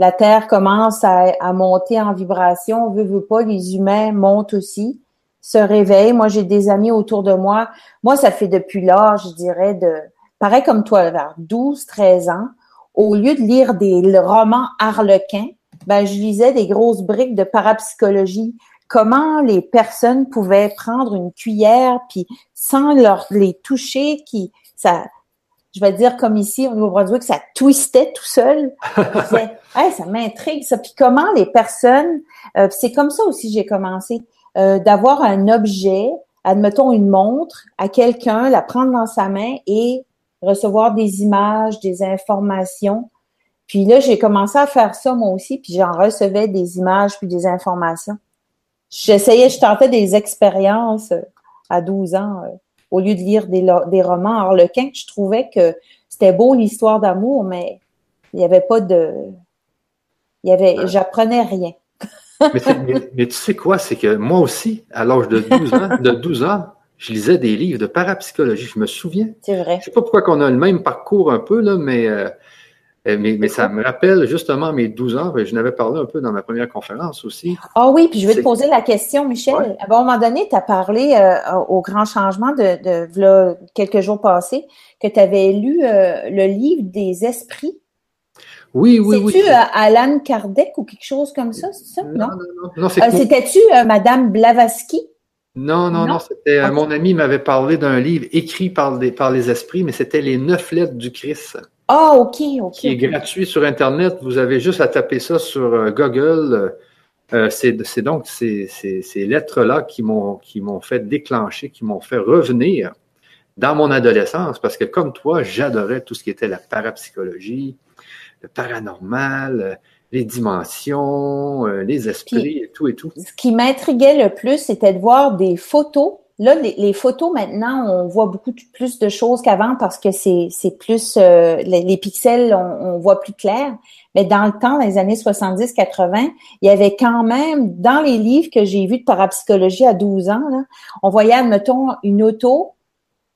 la Terre commence à, à, monter en vibration, on veut, veut pas, les humains montent aussi, se réveillent. Moi, j'ai des amis autour de moi. Moi, ça fait depuis l'âge, je dirais, de pareil comme toi, vers 12, 13 ans, au lieu de lire des romans harlequins, ben, je lisais des grosses briques de parapsychologie comment les personnes pouvaient prendre une cuillère puis sans leur les toucher qui ça je vais dire comme ici au Nouveau-Brunswick ça twistait tout seul. Ça m'intrigue ça. Puis comment les personnes euh, c'est comme ça aussi j'ai commencé euh, d'avoir un objet admettons une montre à quelqu'un la prendre dans sa main et recevoir des images des informations. Puis là, j'ai commencé à faire ça moi aussi, puis j'en recevais des images puis des informations. J'essayais, je tentais des expériences euh, à 12 ans euh, au lieu de lire des, des romans harlequins. Je trouvais que c'était beau l'histoire d'amour, mais il n'y avait pas de. Il y avait. J'apprenais rien. mais, tu sais quoi, c'est que moi aussi, à l'âge de 12 ans, de 12 ans, je lisais des livres de parapsychologie. Je me souviens. C'est vrai. Je sais pas pourquoi qu'on a le même parcours un peu, là, mais euh, euh, mais, ça me rappelle justement mes 12 ans. Je n'avais parlé un peu dans ma première conférence aussi. Ah oui, puis je vais te poser la question, Michel. À un moment donné, tu as parlé euh, au grand changement de, quelques jours passés que tu avais lu euh, le livre des esprits. Oui, oui, oui. C'est-tu Alan Kardec ou quelque chose comme ça, c'est ça? Non, non, non. non C'était-tu Madame Blavatsky? Non, non, non, c'était mon ami m'avait parlé d'un livre écrit par, par les esprits, mais c'était les neuf lettres du Christ. Ah, OK, OK. Qui est gratuit sur Internet. Vous avez juste à taper ça sur euh, Google. Euh, c'est donc ces, ces, lettres-là qui m'ont fait déclencher, qui m'ont fait revenir dans mon adolescence, parce que comme toi, j'adorais tout ce qui était la parapsychologie, le paranormal, euh, les dimensions, les esprits et tout et tout. Ce qui m'intriguait le plus, c'était de voir des photos Là, les, photos maintenant, on voit beaucoup plus de choses qu'avant parce que c'est plus euh, les, pixels, on, voit plus clair. Mais dans le temps, dans les années 70-80, il y avait quand même, dans les livres que j'ai vus de parapsychologie à 12 ans, là, on voyait, admettons, une auto,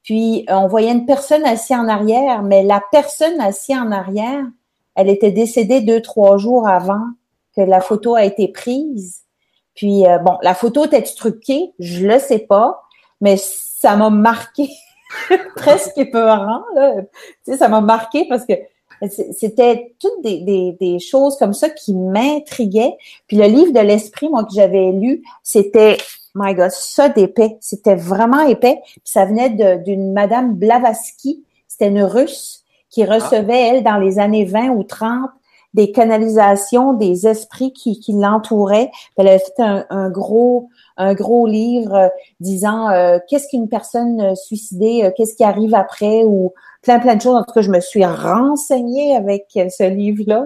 puis on voyait une personne assise en arrière, mais la personne assise en arrière, elle était décédée deux, trois jours avant que la photo a été prise. Puis, euh, bon, la photo était truquée, je le sais pas, mais ça m'a marqué presque épeurant. Là. Tu sais, ça m'a marqué parce que c'était toutes des, des, choses comme ça qui m'intriguaient. Puis le livre de l'esprit, moi, que j'avais lu, c'était, my God, ça d'épais. C'était vraiment épais. Puis ça venait d'une Madame Blavatsky. C'était une Russe qui ah. recevait, elle, dans les années 20 ou 30, des canalisations des esprits qui, qui l'entouraient. Elle avait fait un, un, gros un gros livre euh, disant euh, qu'est-ce qu'une personne euh, suicidée, qu'est-ce qui arrive après ou plein plein de choses. En tout cas, je me suis renseignée avec ce livre-là.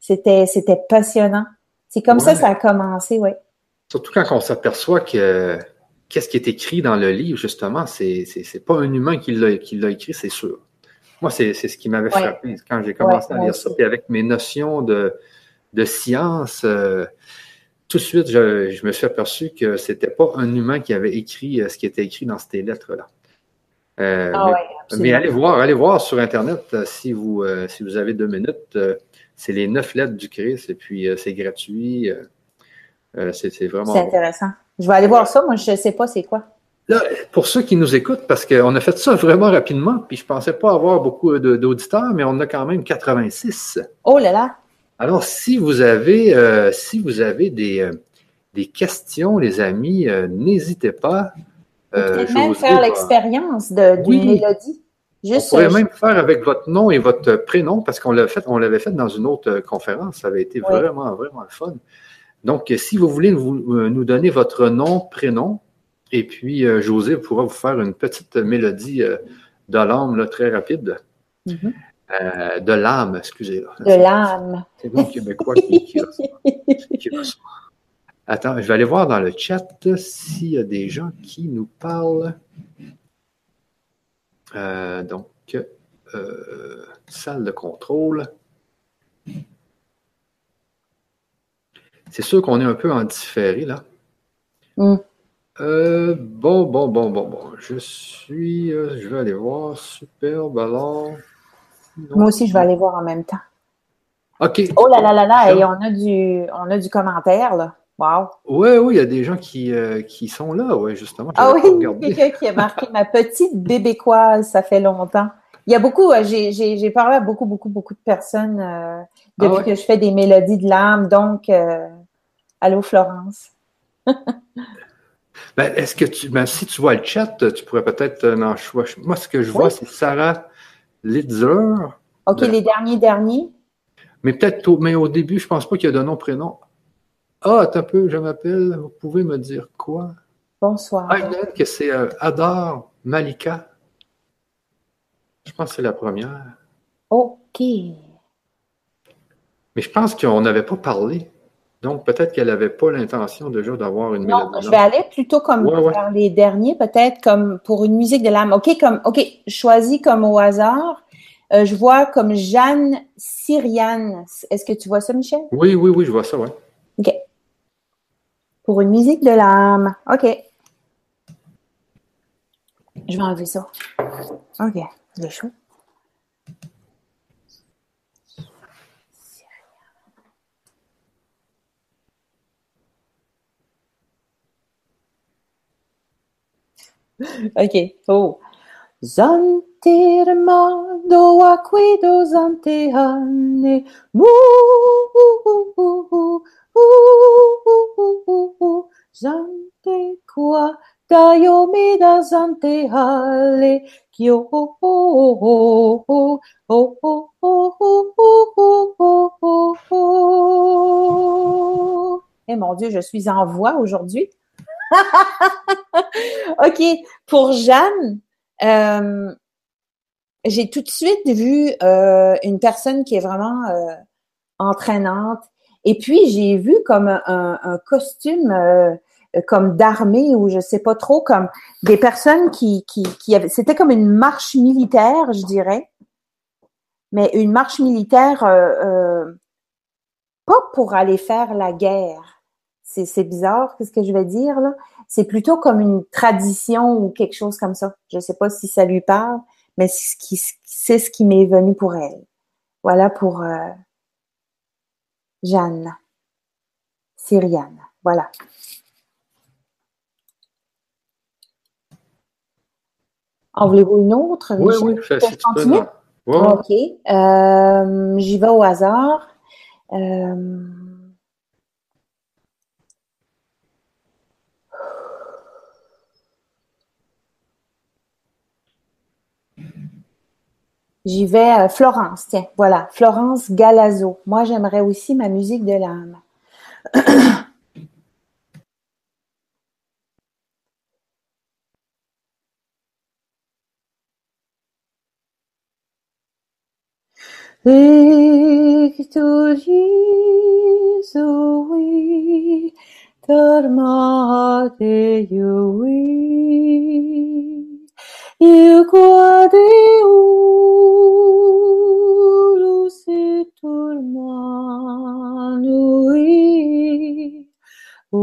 C'était c'était passionnant. C'est comme ça ça ça a commencé, oui. Surtout quand on s'aperçoit que qu'est-ce qui est écrit dans le livre, justement, c'est c'est pas un humain qui l'a qui l'a écrit, c'est sûr. Moi, c'est ce qui m'avait frappé quand j'ai commencé à lire ça. Puis avec mes notions de, de science, tout de suite, je, me suis aperçu que c'était pas un humain qui avait écrit euh, ce qui était écrit dans ces lettres-là. Euh, ah mais, allez voir, allez voir sur Internet euh, si vous si vous avez deux minutes. c'est les neuf lettres du Christ et puis c'est gratuit. c'est vraiment. C'est intéressant. Je vais aller voir ça. Moi, je ne sais pas c'est quoi. Là, pour ceux qui nous écoutent, parce qu'on a fait ça vraiment rapidement, puis je pensais pas avoir beaucoup d'auditeurs, mais on a quand même 86. Oh là là! Alors, si vous avez, euh, si vous avez des, euh, des questions, les amis, euh, n'hésitez pas. Euh, même faire l'expérience d'une mélodie. Juste, on pourrait même faire avec votre nom et votre prénom, parce qu'on l'avait fait, on l'avait fait dans une autre conférence. Ça avait été vraiment, vraiment le fun. Donc, si vous voulez nous donner votre nom, prénom, et puis José pourra vous faire une petite mélodie de l'âme très rapide. Mm-hmm. Euh, de l'âme, excusez. De l'âme. C'est bon québécois qui, qui, qui, Attends, je vais aller voir dans le chat s'il y a des gens qui nous parlent. Euh, donc, euh, salle de contrôle. C'est sûr qu'on est un peu en différé là. Mm. bon, bon, bon, bon, bon. Je suis. je vais aller voir. Superbe alors. Moi aussi, je vais aller voir en même temps. OK. Oh là là là là, et on a du, on a du commentaire, là. Wow. Oui, oui, il y a des gens qui, euh, qui sont là, oui, justement. Ah oui, quelqu'un qui a marqué ma petite bébécoise, ça fait longtemps. Il y a beaucoup, euh, j'ai parlé à beaucoup, beaucoup, beaucoup de personnes euh, depuis ah que je fais des mélodies de l'âme, donc allô Florence. ben, est-ce que tu, ben, si tu vois le chat, tu pourrais peut-être en choisir. Moi, ce que je vois, c'est Sarah Litzer. OK, les derniers derniers. Mais peut-être, mais au début, je pense pas qu'il y a de nom, prénom. Ah, attends un peu, je m'appelle. Vous pouvez me dire quoi? Bonsoir. Ah, que c'est euh, Adar Malika. Je pense que c'est la première. OK. Mais je pense qu'on n'avait pas parlé. Donc, peut-être qu'elle n'avait pas l'intention déjà d'avoir une non, Je vais aller plutôt comme dans les derniers, peut-être comme pour une musique de l'âme. OK, comme OK, choisis comme au hasard. Euh, je vois comme Jeanne Syriane. Est-ce que tu vois ça, Michel? Oui, oui, oui, je vois ça, oui. OK. Pour une musique de l'âme. OK. Je vais enlever ça. OK. Il est chaud. OK. Oh. Zantirma do aquido zantehane mu zante qua dayomi da zantehale kyo Eh mon Dieu, je suis en voix aujourd'hui. OK. Pour Jeanne, euh, j'ai tout de suite vu euh, une personne qui est vraiment euh, entraînante. Et puis, j'ai vu comme un, costume comme d'armée ou je sais pas trop, comme des personnes qui, qui, qui avaient... C'était comme une marche militaire, je dirais. Mais une marche militaire pas pour aller faire la guerre. C'est bizarre, qu'est-ce que je vais dire là? C'est plutôt comme une tradition ou quelque chose comme ça. Je ne sais pas si ça lui parle, mais c'est ce qui, m'est venu pour elle. Voilà pour euh, Jeanne, Syriane. Voilà. En voulez-vous une autre? Oui, oui, si tu peux. OK. Euh, j'y vais au hasard. Euh, J'y vais, à Florence, tiens, voilà, Florence Galazzo. Moi, j'aimerais aussi ma musique de l'âme. Se turmanui o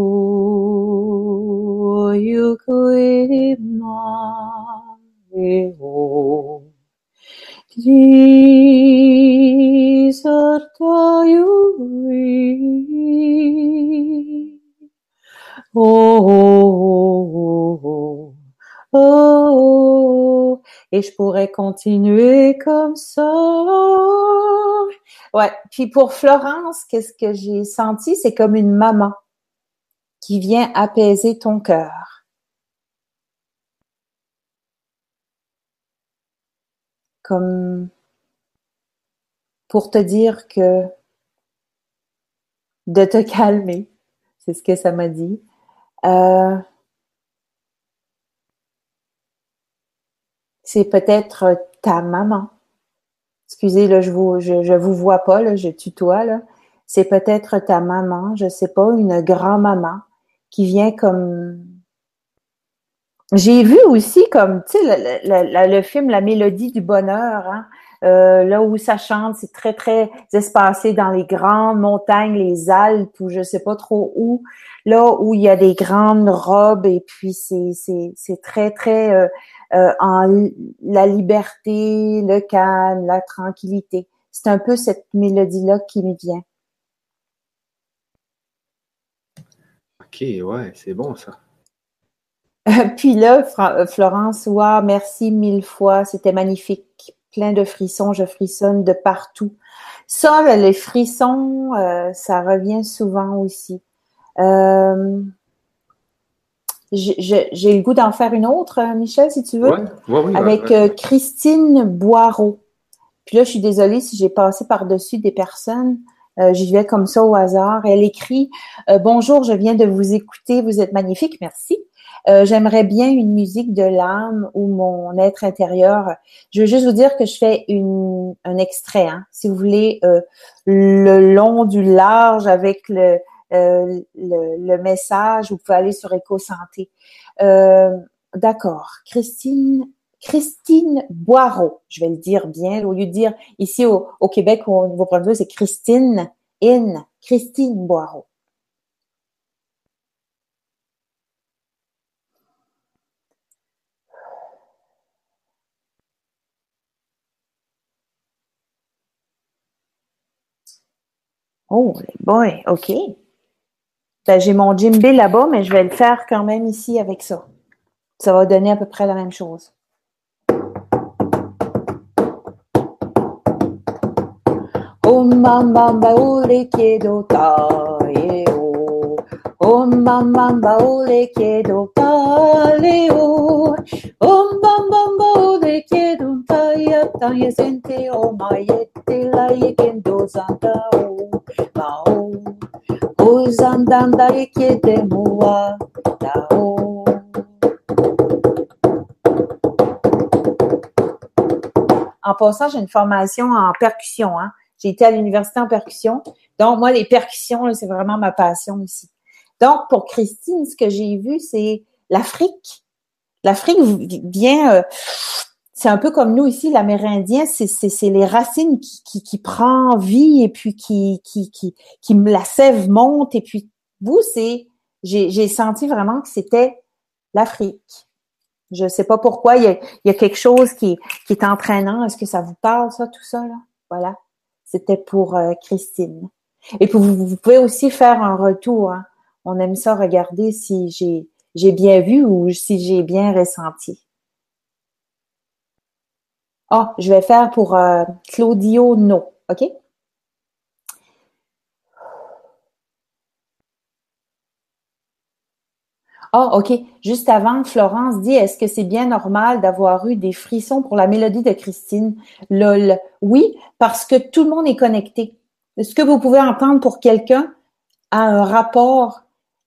you guide my o Disarta yui oh, oh, oh, oh. Oh, et je pourrais continuer comme ça. Ouais. Puis pour Florence, qu'est-ce que j'ai senti? C'est comme une maman qui vient apaiser ton cœur. Comme pour te dire que de te calmer, c'est ce que ça m'a dit. Euh, c'est peut-être ta maman. Excusez, là, je vous, vous vois pas, je tutoie. C'est peut-être ta maman, je sais pas, une grand-maman qui vient comme. J'ai vu aussi comme, tu sais, le, film La Mélodie du bonheur, hein, euh, là où ça chante, c'est très, très espacé dans les grandes montagnes, les Alpes, ou je sais pas trop où, là où il y a des grandes robes, et puis c'est très, très euh, euh, en la liberté, le calme, la tranquillité. C'est un peu cette mélodie-là qui me vient. OK, ouais, c'est bon ça. Puis là, euh, Florence, wow, merci mille fois, c'était magnifique. Plein de frissons, je frissonne de partout. Ça, les frissons, euh, ça revient souvent aussi. Euh, j'ai le goût d'en faire une autre, euh, Michel, si tu veux, avec euh, Christine Boireau. Puis là, je suis désolée si j'ai passé par-dessus des personnes. Euh, J'y vais comme ça au hasard. Elle écrit Bonjour, je viens de vous écouter, vous êtes magnifique, merci. Euh, j'aimerais bien une musique de l'âme ou mon être intérieur. Je veux juste vous dire que je fais une, un extrait. Hein. Si vous voulez euh, le long du large avec le, euh, le, le, message, vous pouvez aller sur Éco-Santé. D'accord. Christine Christine Boireau, je vais le dire bien, au lieu de dire ici au, au Québec ou au Nouveau-Brunswick, c'est Christine In, Christine Boireau. Oh, les boy, OK. Ben, j'ai mon djembé là-bas, mais je vais le faire quand même ici avec ça. Ça va donner à peu près la même chose. Oh mamba ole chiedo tae o. Oh mamba ole chiedo tale o. Oh mamba ole chiedo taia taia sente o maiete la yekendo santa o. Ma En passant, j'ai une formation en percussion. Hein? J'ai été à l'université en percussion. Donc, moi, les percussions, c'est vraiment ma passion ici. Donc, pour Christine, ce que j'ai vu, c'est l'Afrique. L'Afrique vient, euh, c'est un peu comme nous ici, l'Amérindien, c'est les racines qui, qui, qui prend vie et puis qui, qui, qui, qui la sève monte. Et puis, vous, c'est, j'ai senti vraiment que c'était l'Afrique. Je sais pas pourquoi, il y, a, quelque chose qui, qui est entraînant. Est-ce que ça vous parle, ça, tout ça, là? Voilà. C'était pour euh, Christine. Et puis, vous, pouvez aussi faire un retour. Hein. On aime ça regarder si j'ai bien vu ou si j'ai bien ressenti. Ah, je vais faire pour euh, Claudio No, OK? Ah, OK. Juste avant, Florence dit Est-ce que c'est bien normal d'avoir eu des frissons pour la mélodie de Christine? Lol. Oui, parce que tout le monde est connecté. Ce que vous pouvez entendre pour quelqu'un a un rapport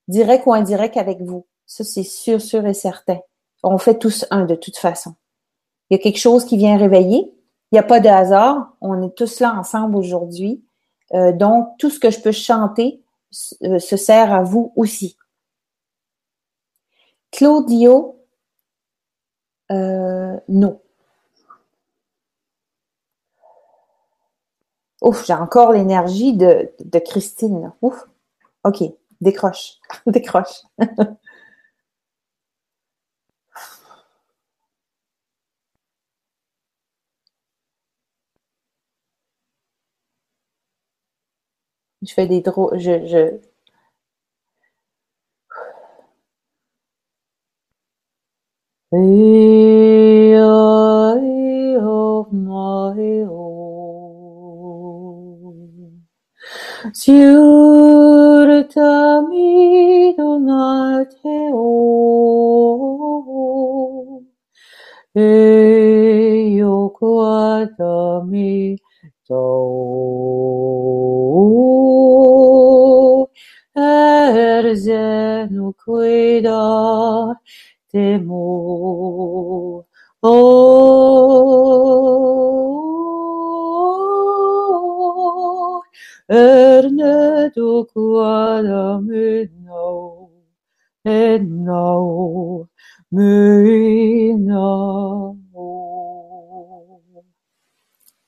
direct ou indirect avec vous? Ça, c'est sûr, sûr et certain. On fait tous un de toute façon. Y a quelque chose qui vient réveiller. Il n'y a pas de hasard. On est tous là ensemble aujourd'hui. Euh, donc, tout ce que je peux chanter euh, se sert à vous aussi. Claudio euh, non. Ouf, j'ai encore l'énergie de, de Christine. Ouf. OK, décroche. décroche. je fais des drôles. Je, je, Ei of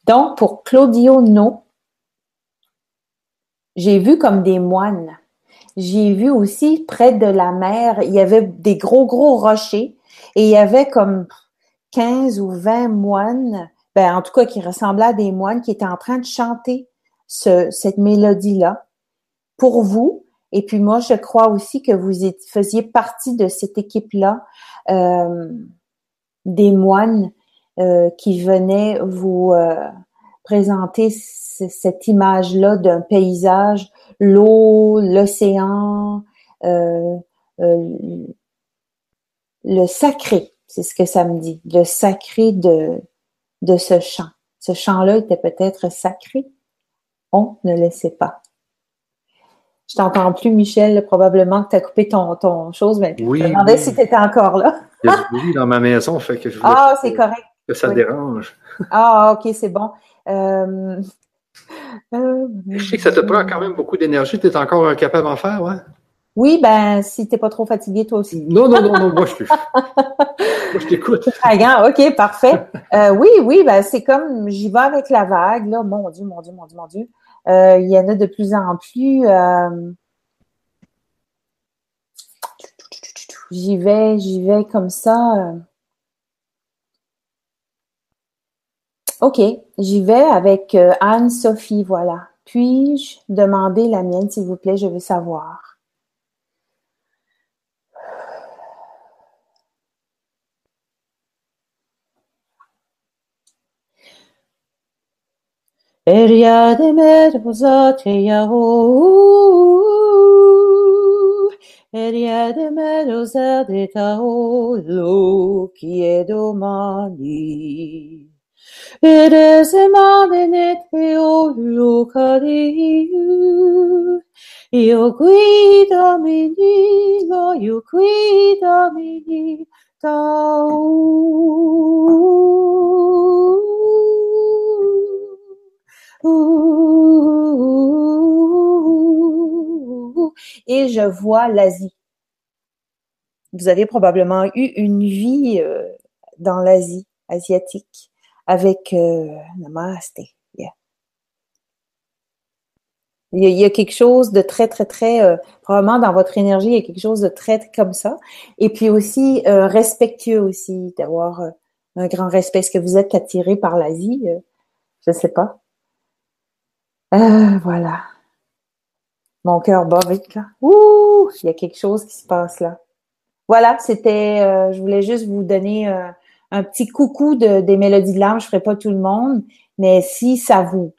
Donc, pour Claudio No, j'ai vu comme des moines. J'ai vu aussi près de la mer, il y avait des gros, gros rochers et il y avait comme 15 ou 20 moines, ben, en tout cas qui ressemblaient à des moines qui étaient en train de chanter ce, cette mélodie-là pour vous. Et puis moi, je crois aussi que vous faisiez partie de cette équipe-là, euh, des moines euh, qui venaient vous euh, présenter cette image-là d'un paysage l'eau, l'océan, euh, euh, le sacré, c'est ce que ça me dit, le sacré de, de ce chant. Ce chant-là était peut-être sacré, on ne le sait pas. Je t'entends plus, Michel. Probablement que tu as coupé ton, ton chose, mais oui, je me demandais si tu étais encore là. Il y a du bruit dans ma maison, fait que je Ah, c'est correct. Que ça dérange. Ah, ok, c'est bon. Euh, euh... Je sais que ça te prend quand même beaucoup d'énergie. Tu es encore capable d'en faire, ouais? Oui, ben, si t'es pas trop fatigué, toi aussi. Non, non, non, non, moi je suis. moi je t'écoute. OK, parfait. Euh, oui, oui, ben, c'est comme j'y vais avec la vague, là. Mon Dieu, mon Dieu, mon Dieu, mon Dieu. Euh, il y en a de plus en plus. Euh... J'y vais, j'y vais comme ça. OK, j'y vais avec euh, Anne-Sophie, voilà. Puis-je demander la mienne, s'il vous plaît, je veux savoir. Erya meadows at Yahoo. Erya meadows at Lo Kiedomani. Eresemane teo lucariu. Io qui domini, lo io qui domini, tau. Et je vois l'Asie. Vous avez probablement eu une vie euh, dans l'Asie asiatique avec euh, Namaste. Il, y a, quelque chose de très, très, très, euh, probablement dans votre énergie, il y a quelque chose de très, comme ça. Et puis aussi respectueux aussi, d'avoir un grand respect. Est-ce que vous êtes attiré par l'Asie? je ne sais pas. Voilà. Mon cœur bat vite, là. Ouh! Il y a quelque chose qui se passe là. Voilà, c'était. Euh, je voulais juste vous donner euh, un petit coucou de, des mélodies de l'âme. Je ferai pas tout le monde, mais si ça vous.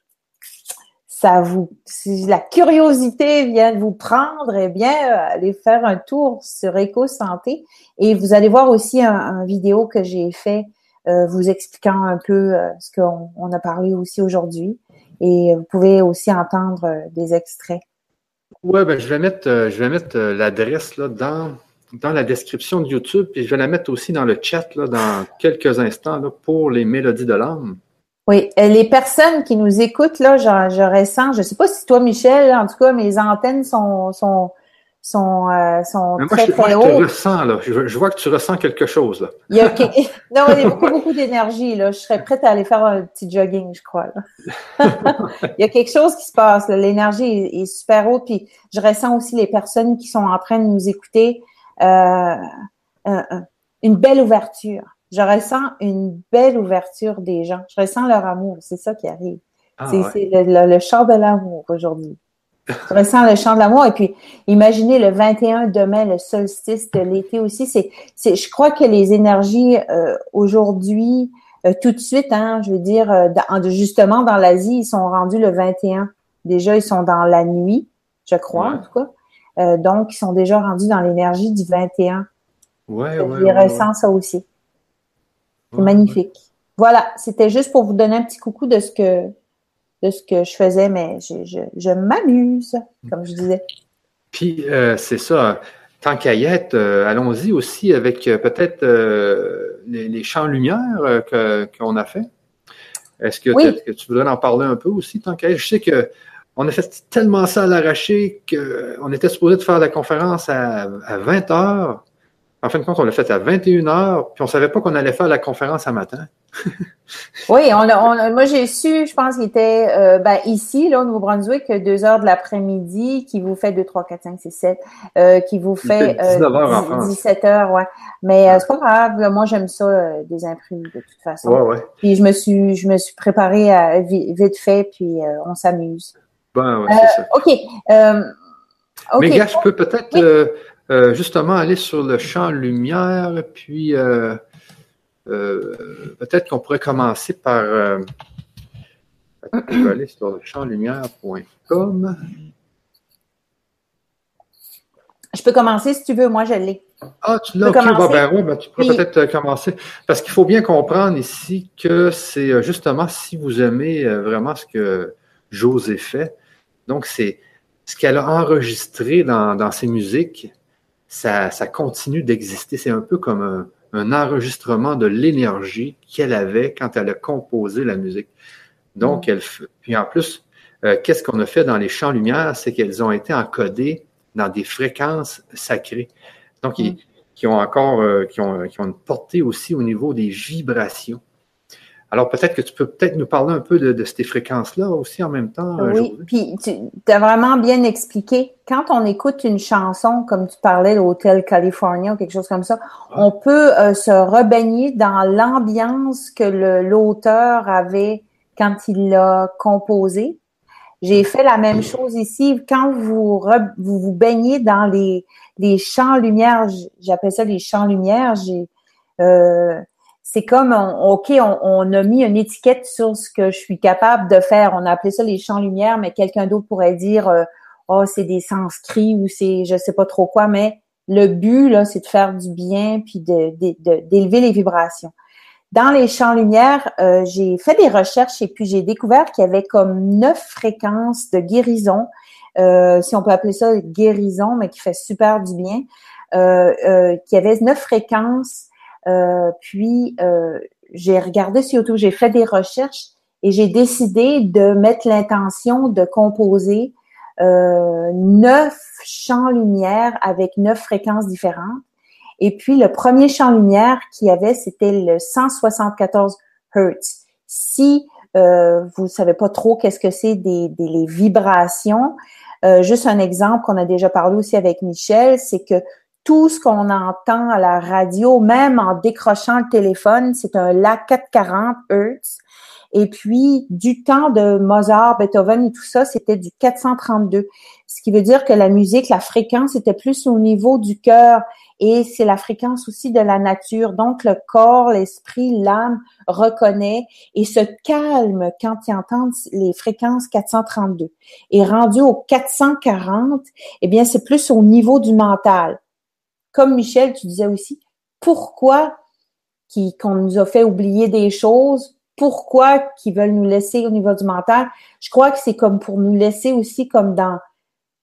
Ça vous. Si la curiosité vient de vous prendre, eh bien, euh, allez faire un tour sur Éco Santé. Et vous allez voir aussi un, vidéo que j'ai fait vous expliquant un peu ce qu'on on a parlé aussi aujourd'hui. Et vous pouvez aussi entendre des extraits. Oui, ben, je vais mettre, euh, je vais mettre euh, l'adresse là, dans, dans la description de YouTube, puis je vais la mettre aussi dans le chat là, dans quelques instants là, pour les mélodies de l'âme. Oui, les personnes qui nous écoutent, là, je, je ressens, je ne sais pas si toi, Michel, en tout cas, mes antennes sont, sont, sont, euh, sont très, très haut. Je te ressens, là. Je, vois que tu ressens quelque chose, là. Il y a, non, il y a beaucoup, beaucoup d'énergie, là. Je serais prête à aller faire un petit jogging, je crois, il y a quelque chose qui se passe, L'énergie est, super haute, puis je ressens aussi les personnes qui sont en train de nous écouter, euh, une belle ouverture. Je ressens une belle ouverture des gens. Je ressens leur amour. C'est ça qui arrive. Ah, c'est le, le chant de l'amour aujourd'hui. Je ressens le chant de l'amour. Et puis, imaginez le 21 demain, le solstice de l'été aussi. C'est, c'est, je crois que les énergies euh, aujourd'hui, euh, tout de suite, hein, je veux dire, euh, justement dans l'Asie, ils sont rendus le 21. Déjà, ils sont dans la nuit, je crois, en tout cas. donc, ils sont déjà rendus dans l'énergie du 21. Ouais, ouais, je ressens ça aussi. C'est magnifique. Voilà, c'était juste pour vous donner un petit coucou de ce que de ce que je faisais, mais je, m'amuse, comme je disais. Puis, euh, c'est ça. Tant qu'à y être, euh, allons-y aussi avec euh, peut-être les, les, champs lumière qu'on a fait. Est-ce que, tu voudrais en parler un peu aussi, tant qu'à Je sais que on a fait tellement ça à l'arraché qu'on était supposé de faire la conférence à, à 20 heures. En fin de compte, on l'a fait à 21 h puis on savait pas qu'on allait faire la conférence à matin. Oui, on, a, moi j'ai su, je pense qu'il était euh, ben, ici, là, au Nouveau-Brunswick, deux heures de l'après-midi, qui vous fait 2, 3, 4, 5, 6, 7, euh, qui vous fait, 19 euh, heures en France. 17 heures, ouais. Mais euh, c'est pas grave, moi j'aime ça, des imprimés de toute façon. Ouais, ouais. Puis je me suis, je me suis préparée à, vite fait, puis on s'amuse. Ben, ouais, c'est ça. OK. Mais gars, je peux peut-être justement aller sur le champ lumière, puis euh, euh, peut-être qu'on pourrait commencer par je vais aller sur le champlumière.com. Je peux commencer si tu veux, moi je l'ai. Ah, tu l'as, ok, ben, ben, tu pourrais peut-être commencer. Parce qu'il faut bien comprendre ici que c'est justement si vous aimez vraiment ce que José fait, donc c'est ce qu'elle a enregistré dans, dans ses musiques, ça, ça continue d'exister. C'est un peu comme un, un enregistrement de l'énergie qu'elle avait quand elle a composé la musique. Donc, mm. elle, puis en plus, euh, qu'est-ce qu'on a fait dans les champs lumière, c'est qu'elles ont été encodées dans des fréquences sacrées. Donc, mm. qui ont encore, euh, qui, ont, qui ont une portée aussi au niveau des vibrations. Alors peut-être que tu peux peut-être nous parler un peu de, ces fréquences-là aussi en même temps. Euh, oui, puis tu as vraiment bien expliqué. Quand on écoute une chanson, comme tu parlais l'Hôtel California ou quelque chose comme ça, on peut euh, se rebaigner dans l'ambiance que l'auteur avait quand il l'a composé. J'ai fait la même chose ici. Quand vous vous, vous baignez dans les, les champs lumière, j'appelle ça les champs lumière, j'ai euh, c'est comme, OK, on, a mis une étiquette sur ce que je suis capable de faire. On a appelé ça les champs-lumière, mais quelqu'un d'autre pourrait dire, euh, oh, c'est des sanscrits ou c'est je sais pas trop quoi, mais le but, là, c'est de faire du bien puis d'élever de, les vibrations. Dans les champs-lumière, euh, j'ai fait des recherches et puis j'ai découvert qu'il y avait comme neuf fréquences de guérison, euh, si on peut appeler ça guérison, mais qui fait super du bien, euh, qu'il y avait neuf fréquences euh, puis, euh, j'ai regardé sur YouTube, j'ai fait des recherches et j'ai décidé de mettre l'intention de composer euh, neuf champs lumière avec neuf fréquences différentes. Et puis, le premier champ lumière qu'il y avait, c'était le 174 Hertz. Si euh, vous ne savez pas trop qu'est-ce que c'est des, des les vibrations, euh, juste un exemple qu'on a déjà parlé aussi avec Michel, c'est que tout ce qu'on entend à la radio, même en décrochant le téléphone, c'est un La 440 Hz. Et puis, du temps de Mozart, Beethoven et tout ça, c'était du 432. Ce qui veut dire que la musique, la fréquence était plus au niveau du cœur et c'est la fréquence aussi de la nature. Donc, le corps, l'esprit, l'âme reconnaît et se calme quand il entend les fréquences 432. Et rendu au 440, eh bien, c'est plus au niveau du mental comme Michel, tu disais aussi, pourquoi qu'on nous a fait oublier des choses, pourquoi qu'ils veulent nous laisser au niveau du mental. Je crois que c'est comme pour nous laisser aussi comme dans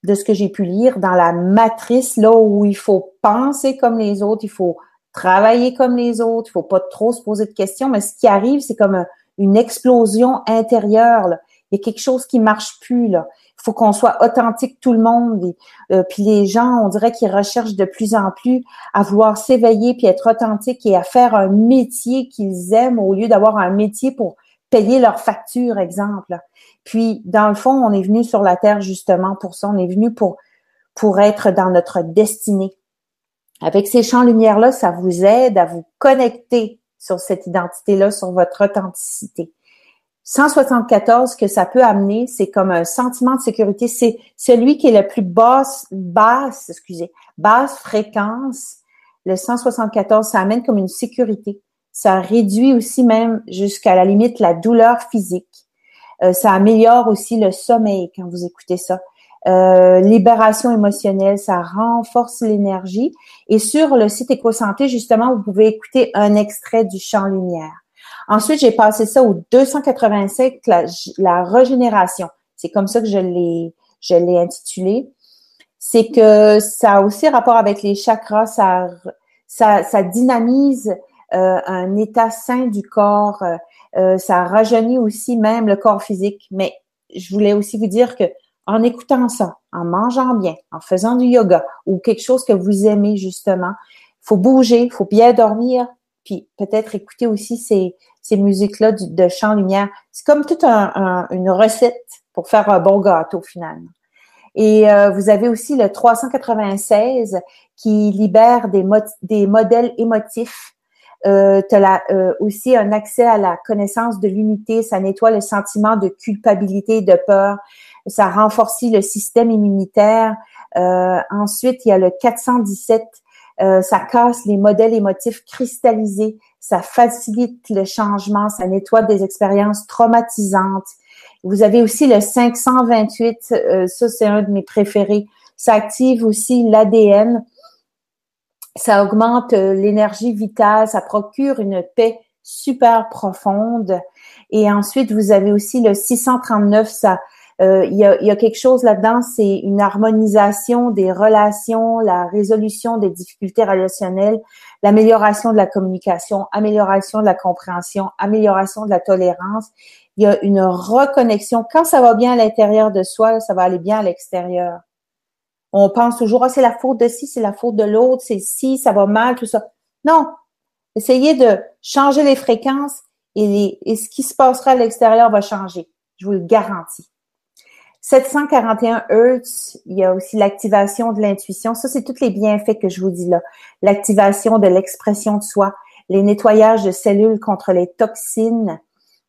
de ce que j'ai pu lire dans la matrice là où il faut penser comme les autres, il faut travailler comme les autres, il faut pas trop se poser de questions, mais ce qui arrive, c'est comme une explosion intérieure. Il y a quelque chose qui marche plus là faut qu'on soit authentique tout le monde. Euh, puis les gens, on dirait qu'ils recherchent de plus en plus à vouloir s'éveiller puis être authentique et à faire un métier qu'ils aiment au lieu d'avoir un métier pour payer leurs factures, exemple. Puis dans le fond, on est venu sur la terre justement pour ça. On est venu pour pour être dans notre destinée. Avec ces champs lumière là, ça vous aide à vous connecter sur cette identité là, sur votre authenticité. 174 que ça peut amener, c'est comme un sentiment de sécurité. C'est celui qui est le plus basse, basse, excusez, basse fréquence. Le 174, ça amène comme une sécurité. Ça réduit aussi même jusqu'à la limite la douleur physique. Euh, ça améliore aussi le sommeil quand vous écoutez ça. Euh, libération émotionnelle, ça renforce l'énergie. Et sur le site EcoSanté, justement, vous pouvez écouter un extrait du champ lumière. Ensuite, j'ai passé ça au 287, la, la régénération. C'est comme ça que je l'ai, je l'ai intitulé. C'est que ça a aussi rapport avec les chakras, ça, ça, ça dynamise euh, un état sain du corps, euh, euh, ça rajeunit aussi même le corps physique. Mais je voulais aussi vous dire que en écoutant ça, en mangeant bien, en faisant du yoga ou quelque chose que vous aimez justement, faut bouger, faut bien dormir, puis peut-être écouter aussi ces, ces musiques-là de chant lumière. C'est comme toute une recette pour faire un bon gâteau finalement. Et euh, vous avez aussi le 396 qui libère des, modèles émotifs. Euh, tu as euh, aussi un accès à la connaissance de l'unité. Ça nettoie le sentiment de culpabilité, de peur. Ça renforce le système immunitaire. Euh, ensuite, il y a le 417 euh, ça casse les modèles émotifs cristallisés, ça facilite le changement, ça nettoie des expériences traumatisantes. Vous avez aussi le 528, euh, ça c'est un de mes préférés. Ça active aussi l'ADN, ça augmente euh, l'énergie vitale, ça procure une paix super profonde. Et ensuite, vous avez aussi le 639, ça Euh, il, y a, il y a quelque chose là-dedans, c'est une harmonisation des relations, la résolution des difficultés relationnelles, l'amélioration de la communication, amélioration de la compréhension, amélioration de la tolérance. Il y a une reconnexion. Quand ça va bien à l'intérieur de soi, ça va aller bien à l'extérieur. On pense toujours, ah, c'est la faute de ci, c'est la faute de l'autre, c'est ci, ça va mal, tout ça. Non. Essayez de changer les fréquences et, et ce qui se passera à l'extérieur va changer. Je vous le garantis. 741 Hertz, il y a aussi l'activation de l'intuition. Ça, c'est tous les bienfaits que je vous dis là. L'activation de l'expression de soi, les nettoyages de cellules contre les toxines.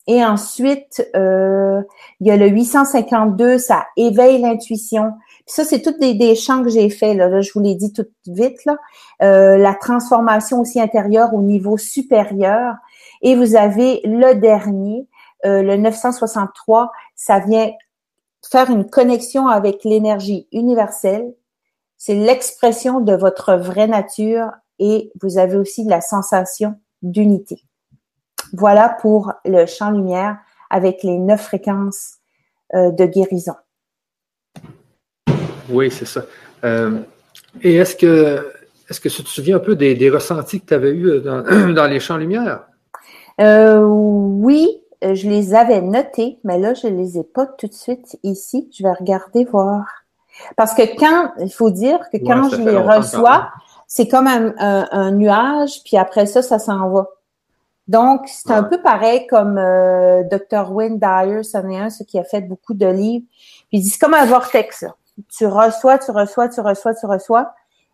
Et ensuite, euh, il y a le 852, ça éveille l'intuition. ça, c'est toutes des, des champs que j'ai faits. Là. je vous l'ai dit tout vite. Là. Euh, la transformation aussi intérieure au niveau supérieur. Et vous avez le dernier, euh, le 963, ça vient faire une connexion avec l'énergie universelle. C'est l'expression de votre vraie nature et vous avez aussi la sensation d'unité. Voilà pour le champ lumière avec les neuf fréquences euh, de guérison. Oui, c'est ça. Euh, et est-ce que, est-ce que tu te souviens un peu des, ressentis que tu avais eus dans, dans les champs lumière? Euh, oui, euh, je les avais notés, mais là, je les ai pas tout de suite ici. Je vais regarder voir. Parce que quand, il faut dire que quand je les reçois, c'est comme un, nuage, puis après ça, ça s'en va. Donc, c'est un peu pareil comme euh, Dr. Wayne Dyer, c'en est un, ce qui a fait beaucoup de livres. Puis il dit, c'est comme un vortex. Tu reçois, tu reçois, tu reçois, tu reçois.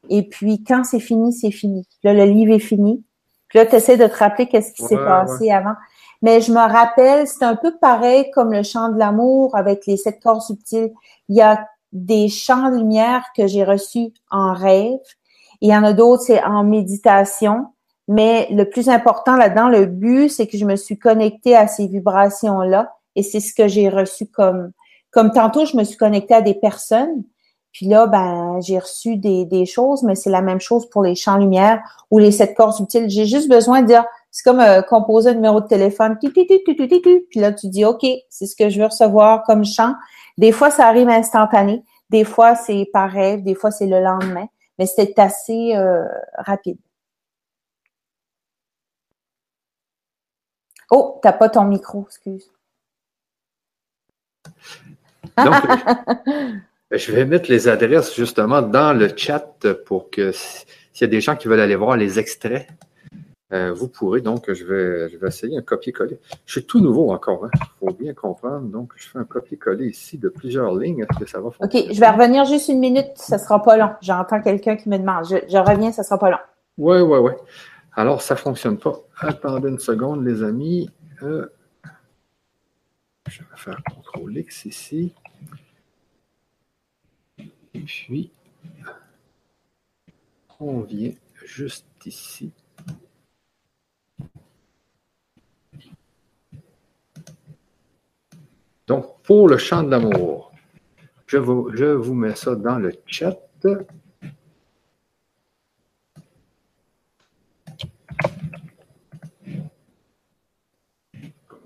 Et puis, quand c'est fini, c'est fini. Là, le livre est fini. Puis là, tu essaies de te rappeler qu'est-ce qui s'est passé avant. Mais je me rappelle, c'est un peu pareil comme le chant de l'amour avec les sept corps subtils. Il y a des chants de lumière que j'ai reçus en rêve. Il y en a d'autres, c'est en méditation. Mais le plus important là-dedans, le but, c'est que je me suis connectée à ces vibrations-là. Et c'est ce que j'ai reçu comme, comme tantôt, je me suis connectée à des personnes. Puis là, ben, j'ai reçu des, des choses, mais c'est la même chose pour les champs lumière ou les sept corps subtils. J'ai juste besoin de dire, c'est comme euh, composer un numéro de téléphone. Puis là, tu dis, OK, c'est ce que je veux recevoir comme chant. Des fois, ça arrive instantané. Des fois, c'est par rêve. Des fois, c'est le lendemain. Mais c'est assez euh, rapide. Oh, t'as pas ton micro, excuse. Donc, je vais mettre les adresses justement dans le chat pour que s'il y a des gens qui veulent aller voir les extraits, euh, vous pourrez donc, je vais, je vais essayer un copier-coller. Je suis tout nouveau encore, il hein. faut bien comprendre. Donc, je fais un copier-coller ici de plusieurs lignes. Est-ce que ça va fonctionner? OK, je vais revenir juste une minute, ça ne sera pas long. J'entends quelqu'un qui me demande. Je, reviens, ça ne sera pas long. Oui, oui, oui. Alors, ça ne fonctionne pas. Attendez une seconde, les amis. Euh, je vais faire CTRL X ici. Et puis, on vient juste ici. Donc, pour le chant de l'amour, je vous, je vous mets ça dans le chat.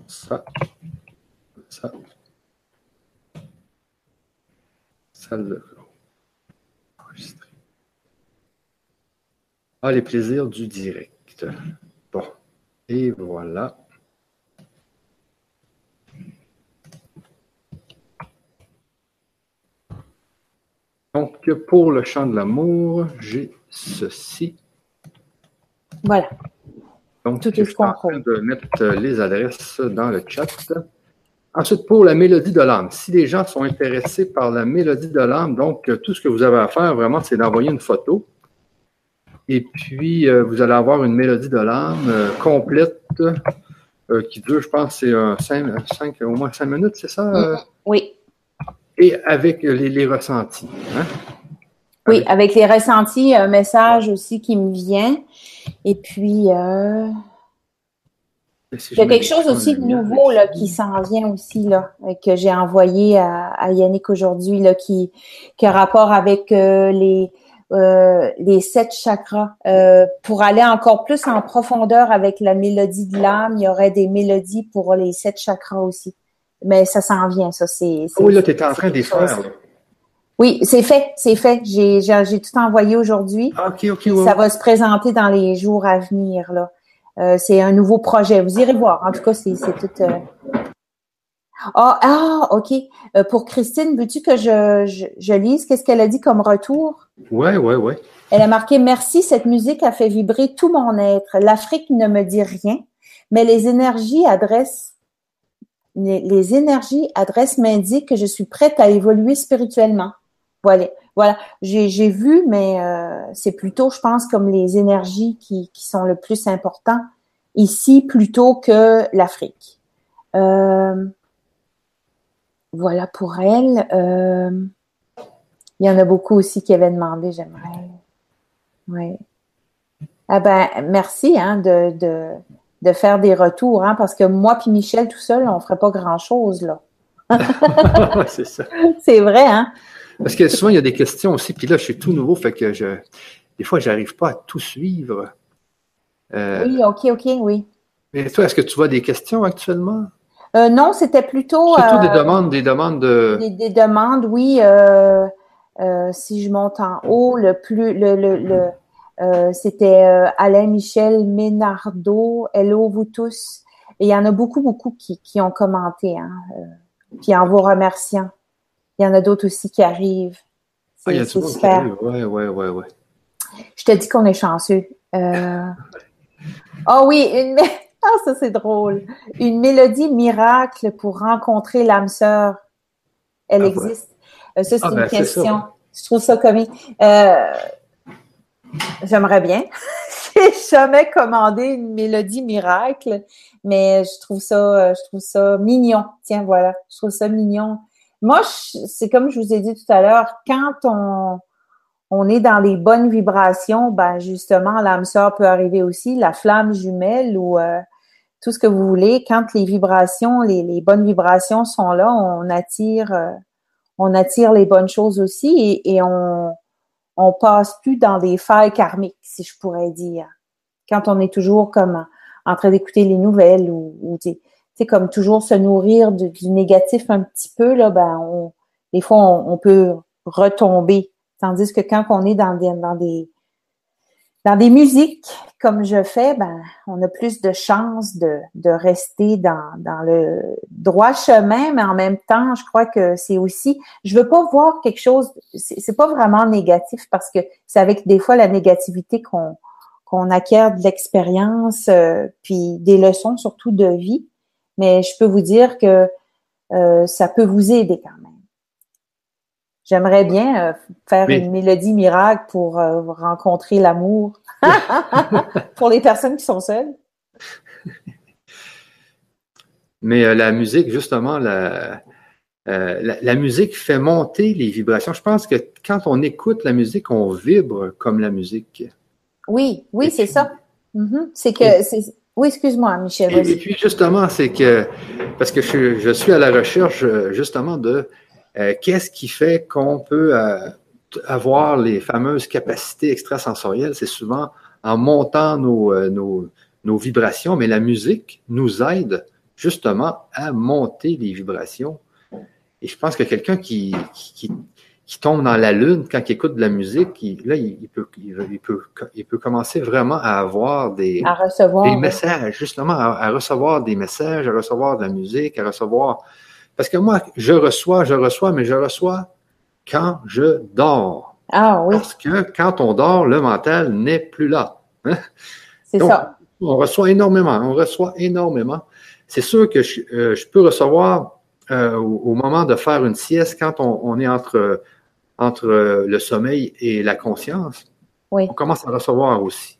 Ça. Ça. Salle de enregistrer. Ah, les plaisirs du direct. Bon. Et voilà. Donc, pour le chant de l'amour, j'ai ceci. Voilà. Donc, Tout je suis en train de mettre les adresses dans le chat. Ensuite, pour la mélodie de l'âme, si les gens sont intéressés par la mélodie de l'âme, donc tout ce que vous avez à faire vraiment, c'est d'envoyer une photo. Et puis, euh, vous allez avoir une mélodie de l'âme euh, complète euh, qui dure, je pense, c'est au moins cinq minutes, c'est ça? Oui et avec les, ressentis. Hein? Oui, avec les ressentis, un message aussi qui me vient. Et puis, euh, il y a quelque chose aussi de nouveau là, qui s'en vient aussi, là, que j'ai envoyé à, Yannick aujourd'hui, qui, qui a rapport avec euh, les, euh, les sept chakras. pour aller encore plus en profondeur avec la mélodie de l'âme, il y aurait des mélodies pour les sept chakras aussi mais ça s'en vient, ça. C'est, oui, là, tu étais en train faire. Oui, c'est fait, c'est fait. J'ai, j'ai, tout envoyé aujourd'hui. Ah, ok, ok. Ça va se présenter dans les jours à venir. Là, euh, c'est un nouveau projet. Vous irez voir. En tout cas, c'est, tout. Euh... Ah, ah, ok. Euh, pour Christine, veux-tu que je, je, je lise qu'est-ce qu'elle a dit comme retour? Ouais, ouais, ouais. Elle a marqué merci. Cette musique a fait vibrer tout mon être. L'Afrique ne me dit rien, mais les énergies adressent les, énergies adressent m'indiquent que je suis prête à évoluer spirituellement. Voilà. J'ai vu, mais euh, c'est plutôt, je pense, comme les énergies qui, sont le plus importantes ici plutôt que l'Afrique. Euh, voilà pour elle. Euh, il y en a beaucoup aussi qui avaient demandé, j'aimerais. Oui. Ah ben, merci hein, de, de faire des retours, hein, parce que moi puis Michel tout seul, on ferait pas grand-chose, là. c'est ça. C'est vrai, hein? Parce que souvent, il y a des questions aussi, puis là, je suis tout nouveau, fait que je, des fois, j'arrive pas à tout suivre. Euh, oui, OK, OK, oui. Mais toi, est-ce que tu vois des questions actuellement? Euh, non, c'était plutôt. Surtout des euh, demandes, des demandes de. Des, demandes, oui. Euh, si je monte en haut, le plus, le, le, le c'était Alain Michel Ménardo, Hello vous tous. Et il y en a beaucoup, beaucoup qui, qui ont commenté, hein, puis en vous remerciant. Il y en a d'autres aussi qui arrivent. Ah, il y a super. Ouais, ouais, ouais, ouais. Je te dis qu'on est chanceux. Euh... Oh oui, une... ah, ça c'est drôle. Une mélodie miracle pour rencontrer l'âme sœur. Elle ah, existe. Euh, ça, c'est ah, une ben, question. Je trouve ça comique. Euh... J'aimerais bien. J'ai jamais commandé une mélodie miracle, mais je trouve ça, je trouve ça mignon. Tiens, voilà. Je trouve ça mignon moi, c'est comme je vous ai dit tout à l'heure, quand on, on est dans les bonnes vibrations, ben justement, l'âme sœur peut arriver aussi, la flamme jumelle ou euh, tout ce que vous voulez. Quand les vibrations, les, bonnes vibrations sont là, on attire, euh, on attire les bonnes choses aussi et, on on passe plus dans des failles karmiques, si je pourrais dire. Quand on est toujours comme en train d'écouter les nouvelles ou, ou comme toujours se nourrir du, négatif un petit peu, là, ben, on, des fois, on, peut retomber. Tandis que quand on est dans des, dans des, dans des musiques comme je fais, ben, on a plus de chances de, de rester dans, dans le droit chemin, mais en même temps, je crois que c'est aussi, je veux pas voir quelque chose, c'est pas vraiment négatif parce que c'est avec des fois la négativité qu'on qu'on acquiert de l'expérience, euh, puis des leçons surtout de vie mais je peux vous dire que euh, ça peut vous aider quand même. J'aimerais bien euh, faire une mélodie miracle pour euh, rencontrer l'amour pour les personnes qui sont seules. Mais la musique, justement, la, la, musique fait monter les vibrations. Je pense que quand on écoute la musique, on vibre comme la musique. Oui, oui, c'est ça. Mm-hmm. C'est que oui, excuse-moi, Michel. Et, puis justement, c'est que parce que je, suis à la recherche justement de euh, qu'est-ce qui fait qu'on peut euh, avoir les fameuses capacités extrasensorielles? C'est souvent en montant nos, euh, nos, nos, vibrations, mais la musique nous aide justement à monter les vibrations. Et je pense que quelqu'un qui, qui, qui tombe dans la lune quand il écoute de la musique, il, là, il, peut, il, peut, il peut commencer vraiment à avoir des, à recevoir, des messages, justement, à, recevoir des messages, à recevoir de la musique, à recevoir. Parce que moi, je reçois, je reçois, mais je reçois quand je dors. Ah oui. Parce que quand on dort, le mental n'est plus là. Hein? C'est ça. On reçoit énormément, on reçoit énormément. C'est sûr que je, euh, je peux recevoir euh, au, moment de faire une sieste, quand on, on est entre entre euh, le sommeil et la conscience, on commence à recevoir aussi.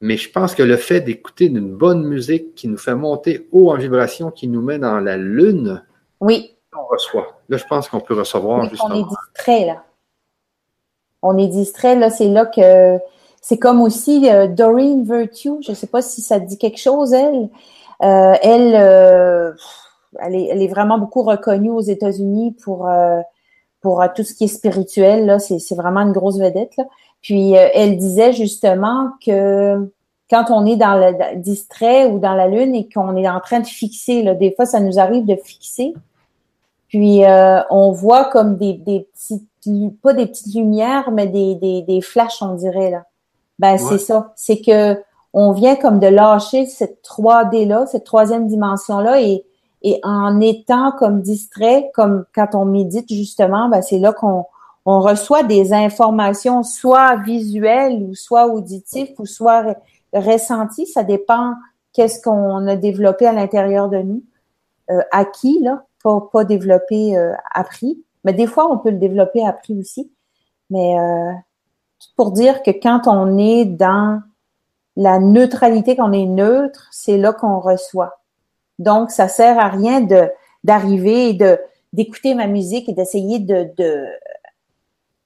Mais je pense que le fait d'écouter une bonne musique qui nous fait monter haut en vibration, qui nous met dans la lune, oui. on reçoit. Là, je pense qu'on peut recevoir justement. On est distrait, là. On est distrait, là, c'est là que c'est comme aussi euh, Doreen Virtue, je ne sais pas si ça dit quelque chose, elle. Euh, elle, elle, est, elle, est, vraiment beaucoup reconnue aux États-Unis pour pour euh, tout ce qui est spirituel, là, c'est, vraiment une grosse vedette. Là. Puis euh, elle disait justement que quand on est dans le distrait ou dans la lune et qu'on est en train de fixer, là, des fois, ça nous arrive de fixer. Puis euh, on voit comme des, des petites, pas des petites lumières, mais des, des, des flashs, on dirait là. Ben c'est ça. C'est que on vient comme de lâcher cette 3D là, cette troisième dimension là, et, et en étant comme distrait, comme quand on médite justement, ben c'est là qu'on on reçoit des informations soit visuelles ou soit auditives ou soit ressenties. Ça dépend qu'est-ce qu'on a développé à l'intérieur de nous, euh, acquis là, pas, pas développé euh, appris. Mais des fois, on peut le développer appris aussi. Mais euh, pour dire que quand on est dans la neutralité, qu'on est neutre, c'est là qu'on reçoit. Donc, ça sert à rien de d'arriver et de d'écouter ma musique et d'essayer de, de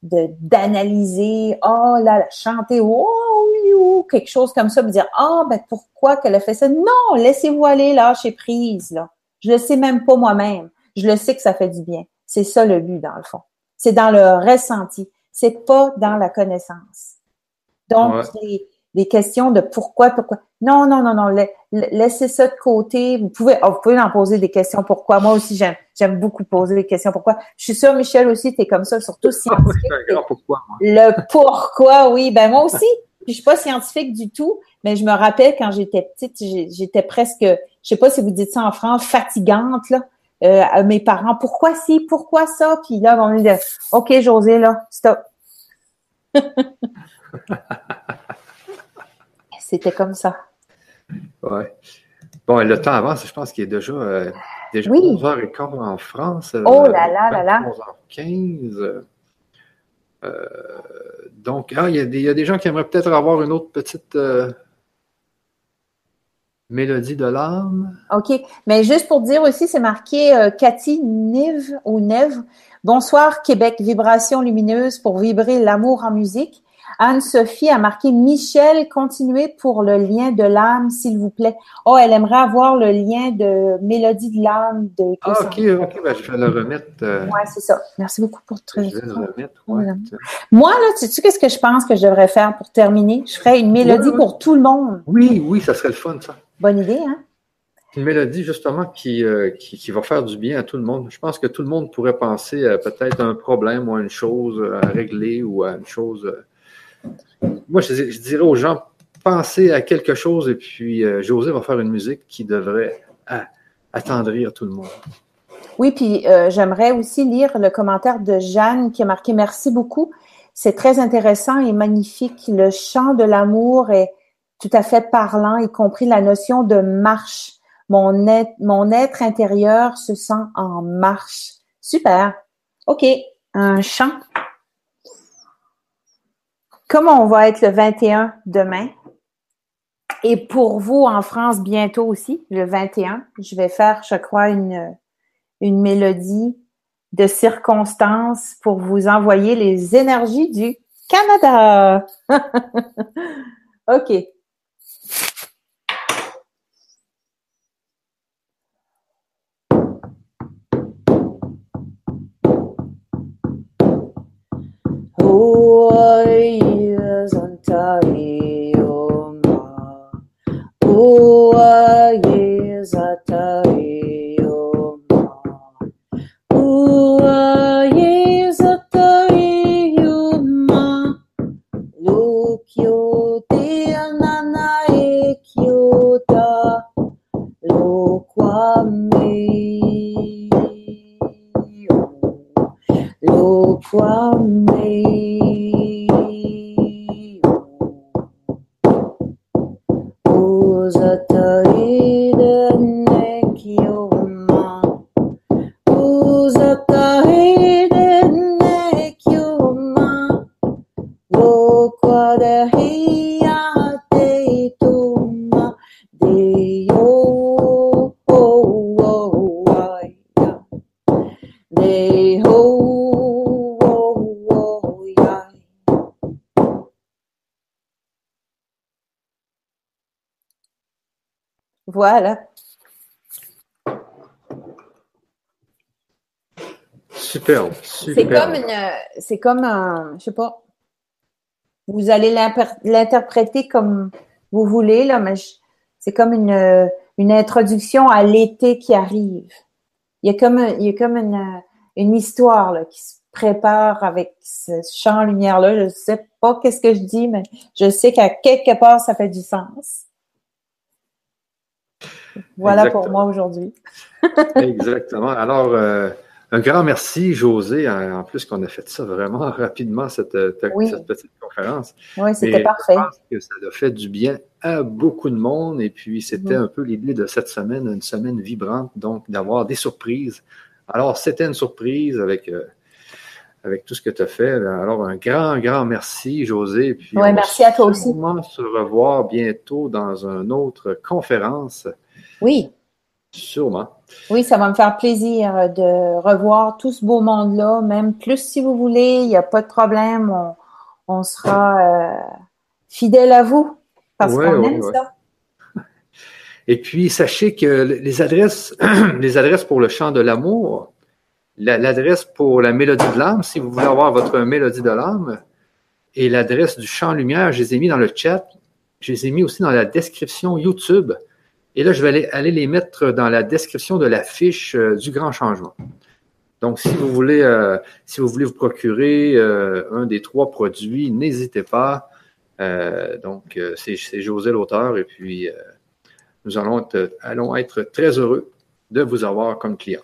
d'analyser, oh là, là chanter, oh, quelque chose comme ça, me dire, ah, ben pourquoi qu'elle a fait ça? Non, laissez-vous aller, lâchez prise, là. Je le sais même pas moi-même. Je le sais que ça fait du bien. C'est ça le but, dans le fond. C'est dans le ressenti. C'est pas dans la connaissance. Donc, des questions de pourquoi, pourquoi. Non, non, non, non. laissez ça de côté. Vous pouvez, oh, vous pouvez en poser des questions pourquoi. Moi aussi, j'aime, j'aime beaucoup poser des questions pourquoi. Je suis sûre, Michel aussi, tu es comme ça, surtout scientifique. pourquoi, Le pourquoi, oui. Ben, moi aussi. je suis pas scientifique du tout, mais je me rappelle quand j'étais petite, j'étais presque, je sais pas si vous dites ça en France, fatigante, là. Euh, à mes parents, pourquoi si, pourquoi ça? Puis là, on me dit, OK, José, là, stop. C'était comme ça. Oui. Bon, le temps avance, je pense qu'il est déjà, euh, déjà 11h15 en France. Oh là là là là. 11h15. Euh, donc, ah, il, y a des, il, y a des, gens qui aimeraient peut-être avoir une autre petite euh, mélodie de l'âme. OK. Mais juste pour dire aussi, c'est marqué euh, Cathy Nive ou Neve. Bonsoir, Québec, vibration lumineuse pour vibrer l'amour en musique. Anne-Sophie a marqué Michel, continuez pour le lien de l'âme, s'il vous plaît. Oh, elle aimerait avoir le lien de Mélodie de l'âme de Ah, ok, ok, ben, je vais le remettre. Euh, oui, c'est ça. Merci beaucoup pour te Je vais le remettre, Moi, là, tu sais qu'est-ce que je pense que je devrais faire pour terminer? Je ferais une mélodie pour tout le monde. Oui, oui, ça serait le fun, ça. Bonne idée, hein? Une mélodie, justement, qui, euh, qui, qui, va faire du bien à tout le monde. Je pense que tout le monde pourrait penser à peut-être un problème ou à une chose à régler ou à une chose euh, moi, je, dirais aux gens, pensez à quelque chose et puis euh, José va faire une musique qui devrait attendrir tout le monde. Oui, puis euh, j'aimerais aussi lire le commentaire de Jeanne qui a marqué Merci beaucoup. C'est très intéressant et magnifique. Le chant de l'amour est tout à fait parlant, y compris la notion de marche. Mon être, intérieur se sent en marche. Super. OK. Un chant comme on va être le 21 demain, et pour vous en France bientôt aussi, le 21, je vais faire, je crois, une, une mélodie de circonstances pour vous envoyer les énergies du Canada. OK. Voilà. Superbe, C'est comme une, c'est comme un, je sais pas. Vous allez l'interpréter comme vous voulez, là, mais c'est comme une, une introduction à l'été qui arrive. Il y a comme, il y a comme une, une histoire là, qui se prépare avec ce champ lumière-là. Je ne sais pas qu'est-ce que je dis, mais je sais qu'à quelque part, ça fait du sens. Voilà pour moi aujourd'hui. Exactement. Alors, euh, un grand merci, José, en plus qu'on a fait ça vraiment rapidement, cette, petite conférence. Oui, c'était parfait. Je pense que ça a fait du bien à beaucoup de monde. Et puis, c'était un peu l'idée de cette semaine, une semaine vibrante, donc d'avoir des surprises. Alors, c'était une surprise avec, euh, avec tout ce que tu as fait. Alors, un grand, grand merci, José. Puis oui, merci à toi aussi. On va se revoir bientôt dans une autre conférence. Oui. Sûrement. Oui, ça va me faire plaisir de revoir tout ce beau monde-là, même plus si vous voulez, il n'y a pas de problème, on, sera euh, fidèle à vous parce qu'on aime ça. Et puis, sachez que les adresses, les adresses pour le chant de l'amour, l'adresse pour la mélodie de l'âme, si vous voulez avoir votre mélodie de l'âme, et l'adresse du chant lumière, je les ai mis dans le chat. Je les ai mis aussi dans la description YouTube. Et là, je vais aller, les mettre dans la description de la fiche euh, du grand changement. Donc, si vous voulez, euh, si vous voulez vous procurer euh, un des trois produits, n'hésitez pas. donc, c'est José l'auteur, et puis nous allons être, allons être très heureux de vous avoir comme client.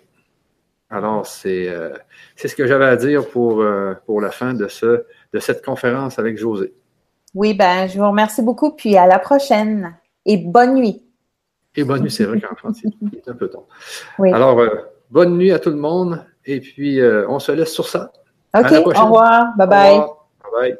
Alors, c'est c'est ce que j'avais à dire pour, pour la fin de, ce, de cette conférence avec José. Oui, ben, je vous remercie beaucoup, puis à la prochaine et bonne nuit. Et bonne nuit, c'est vrai qu'en France, il est un peu tôt. Alors, euh, bonne nuit à tout le monde. Et puis, euh, on se laisse sur ça. OK, au revoir. Bye bye. Bye bye.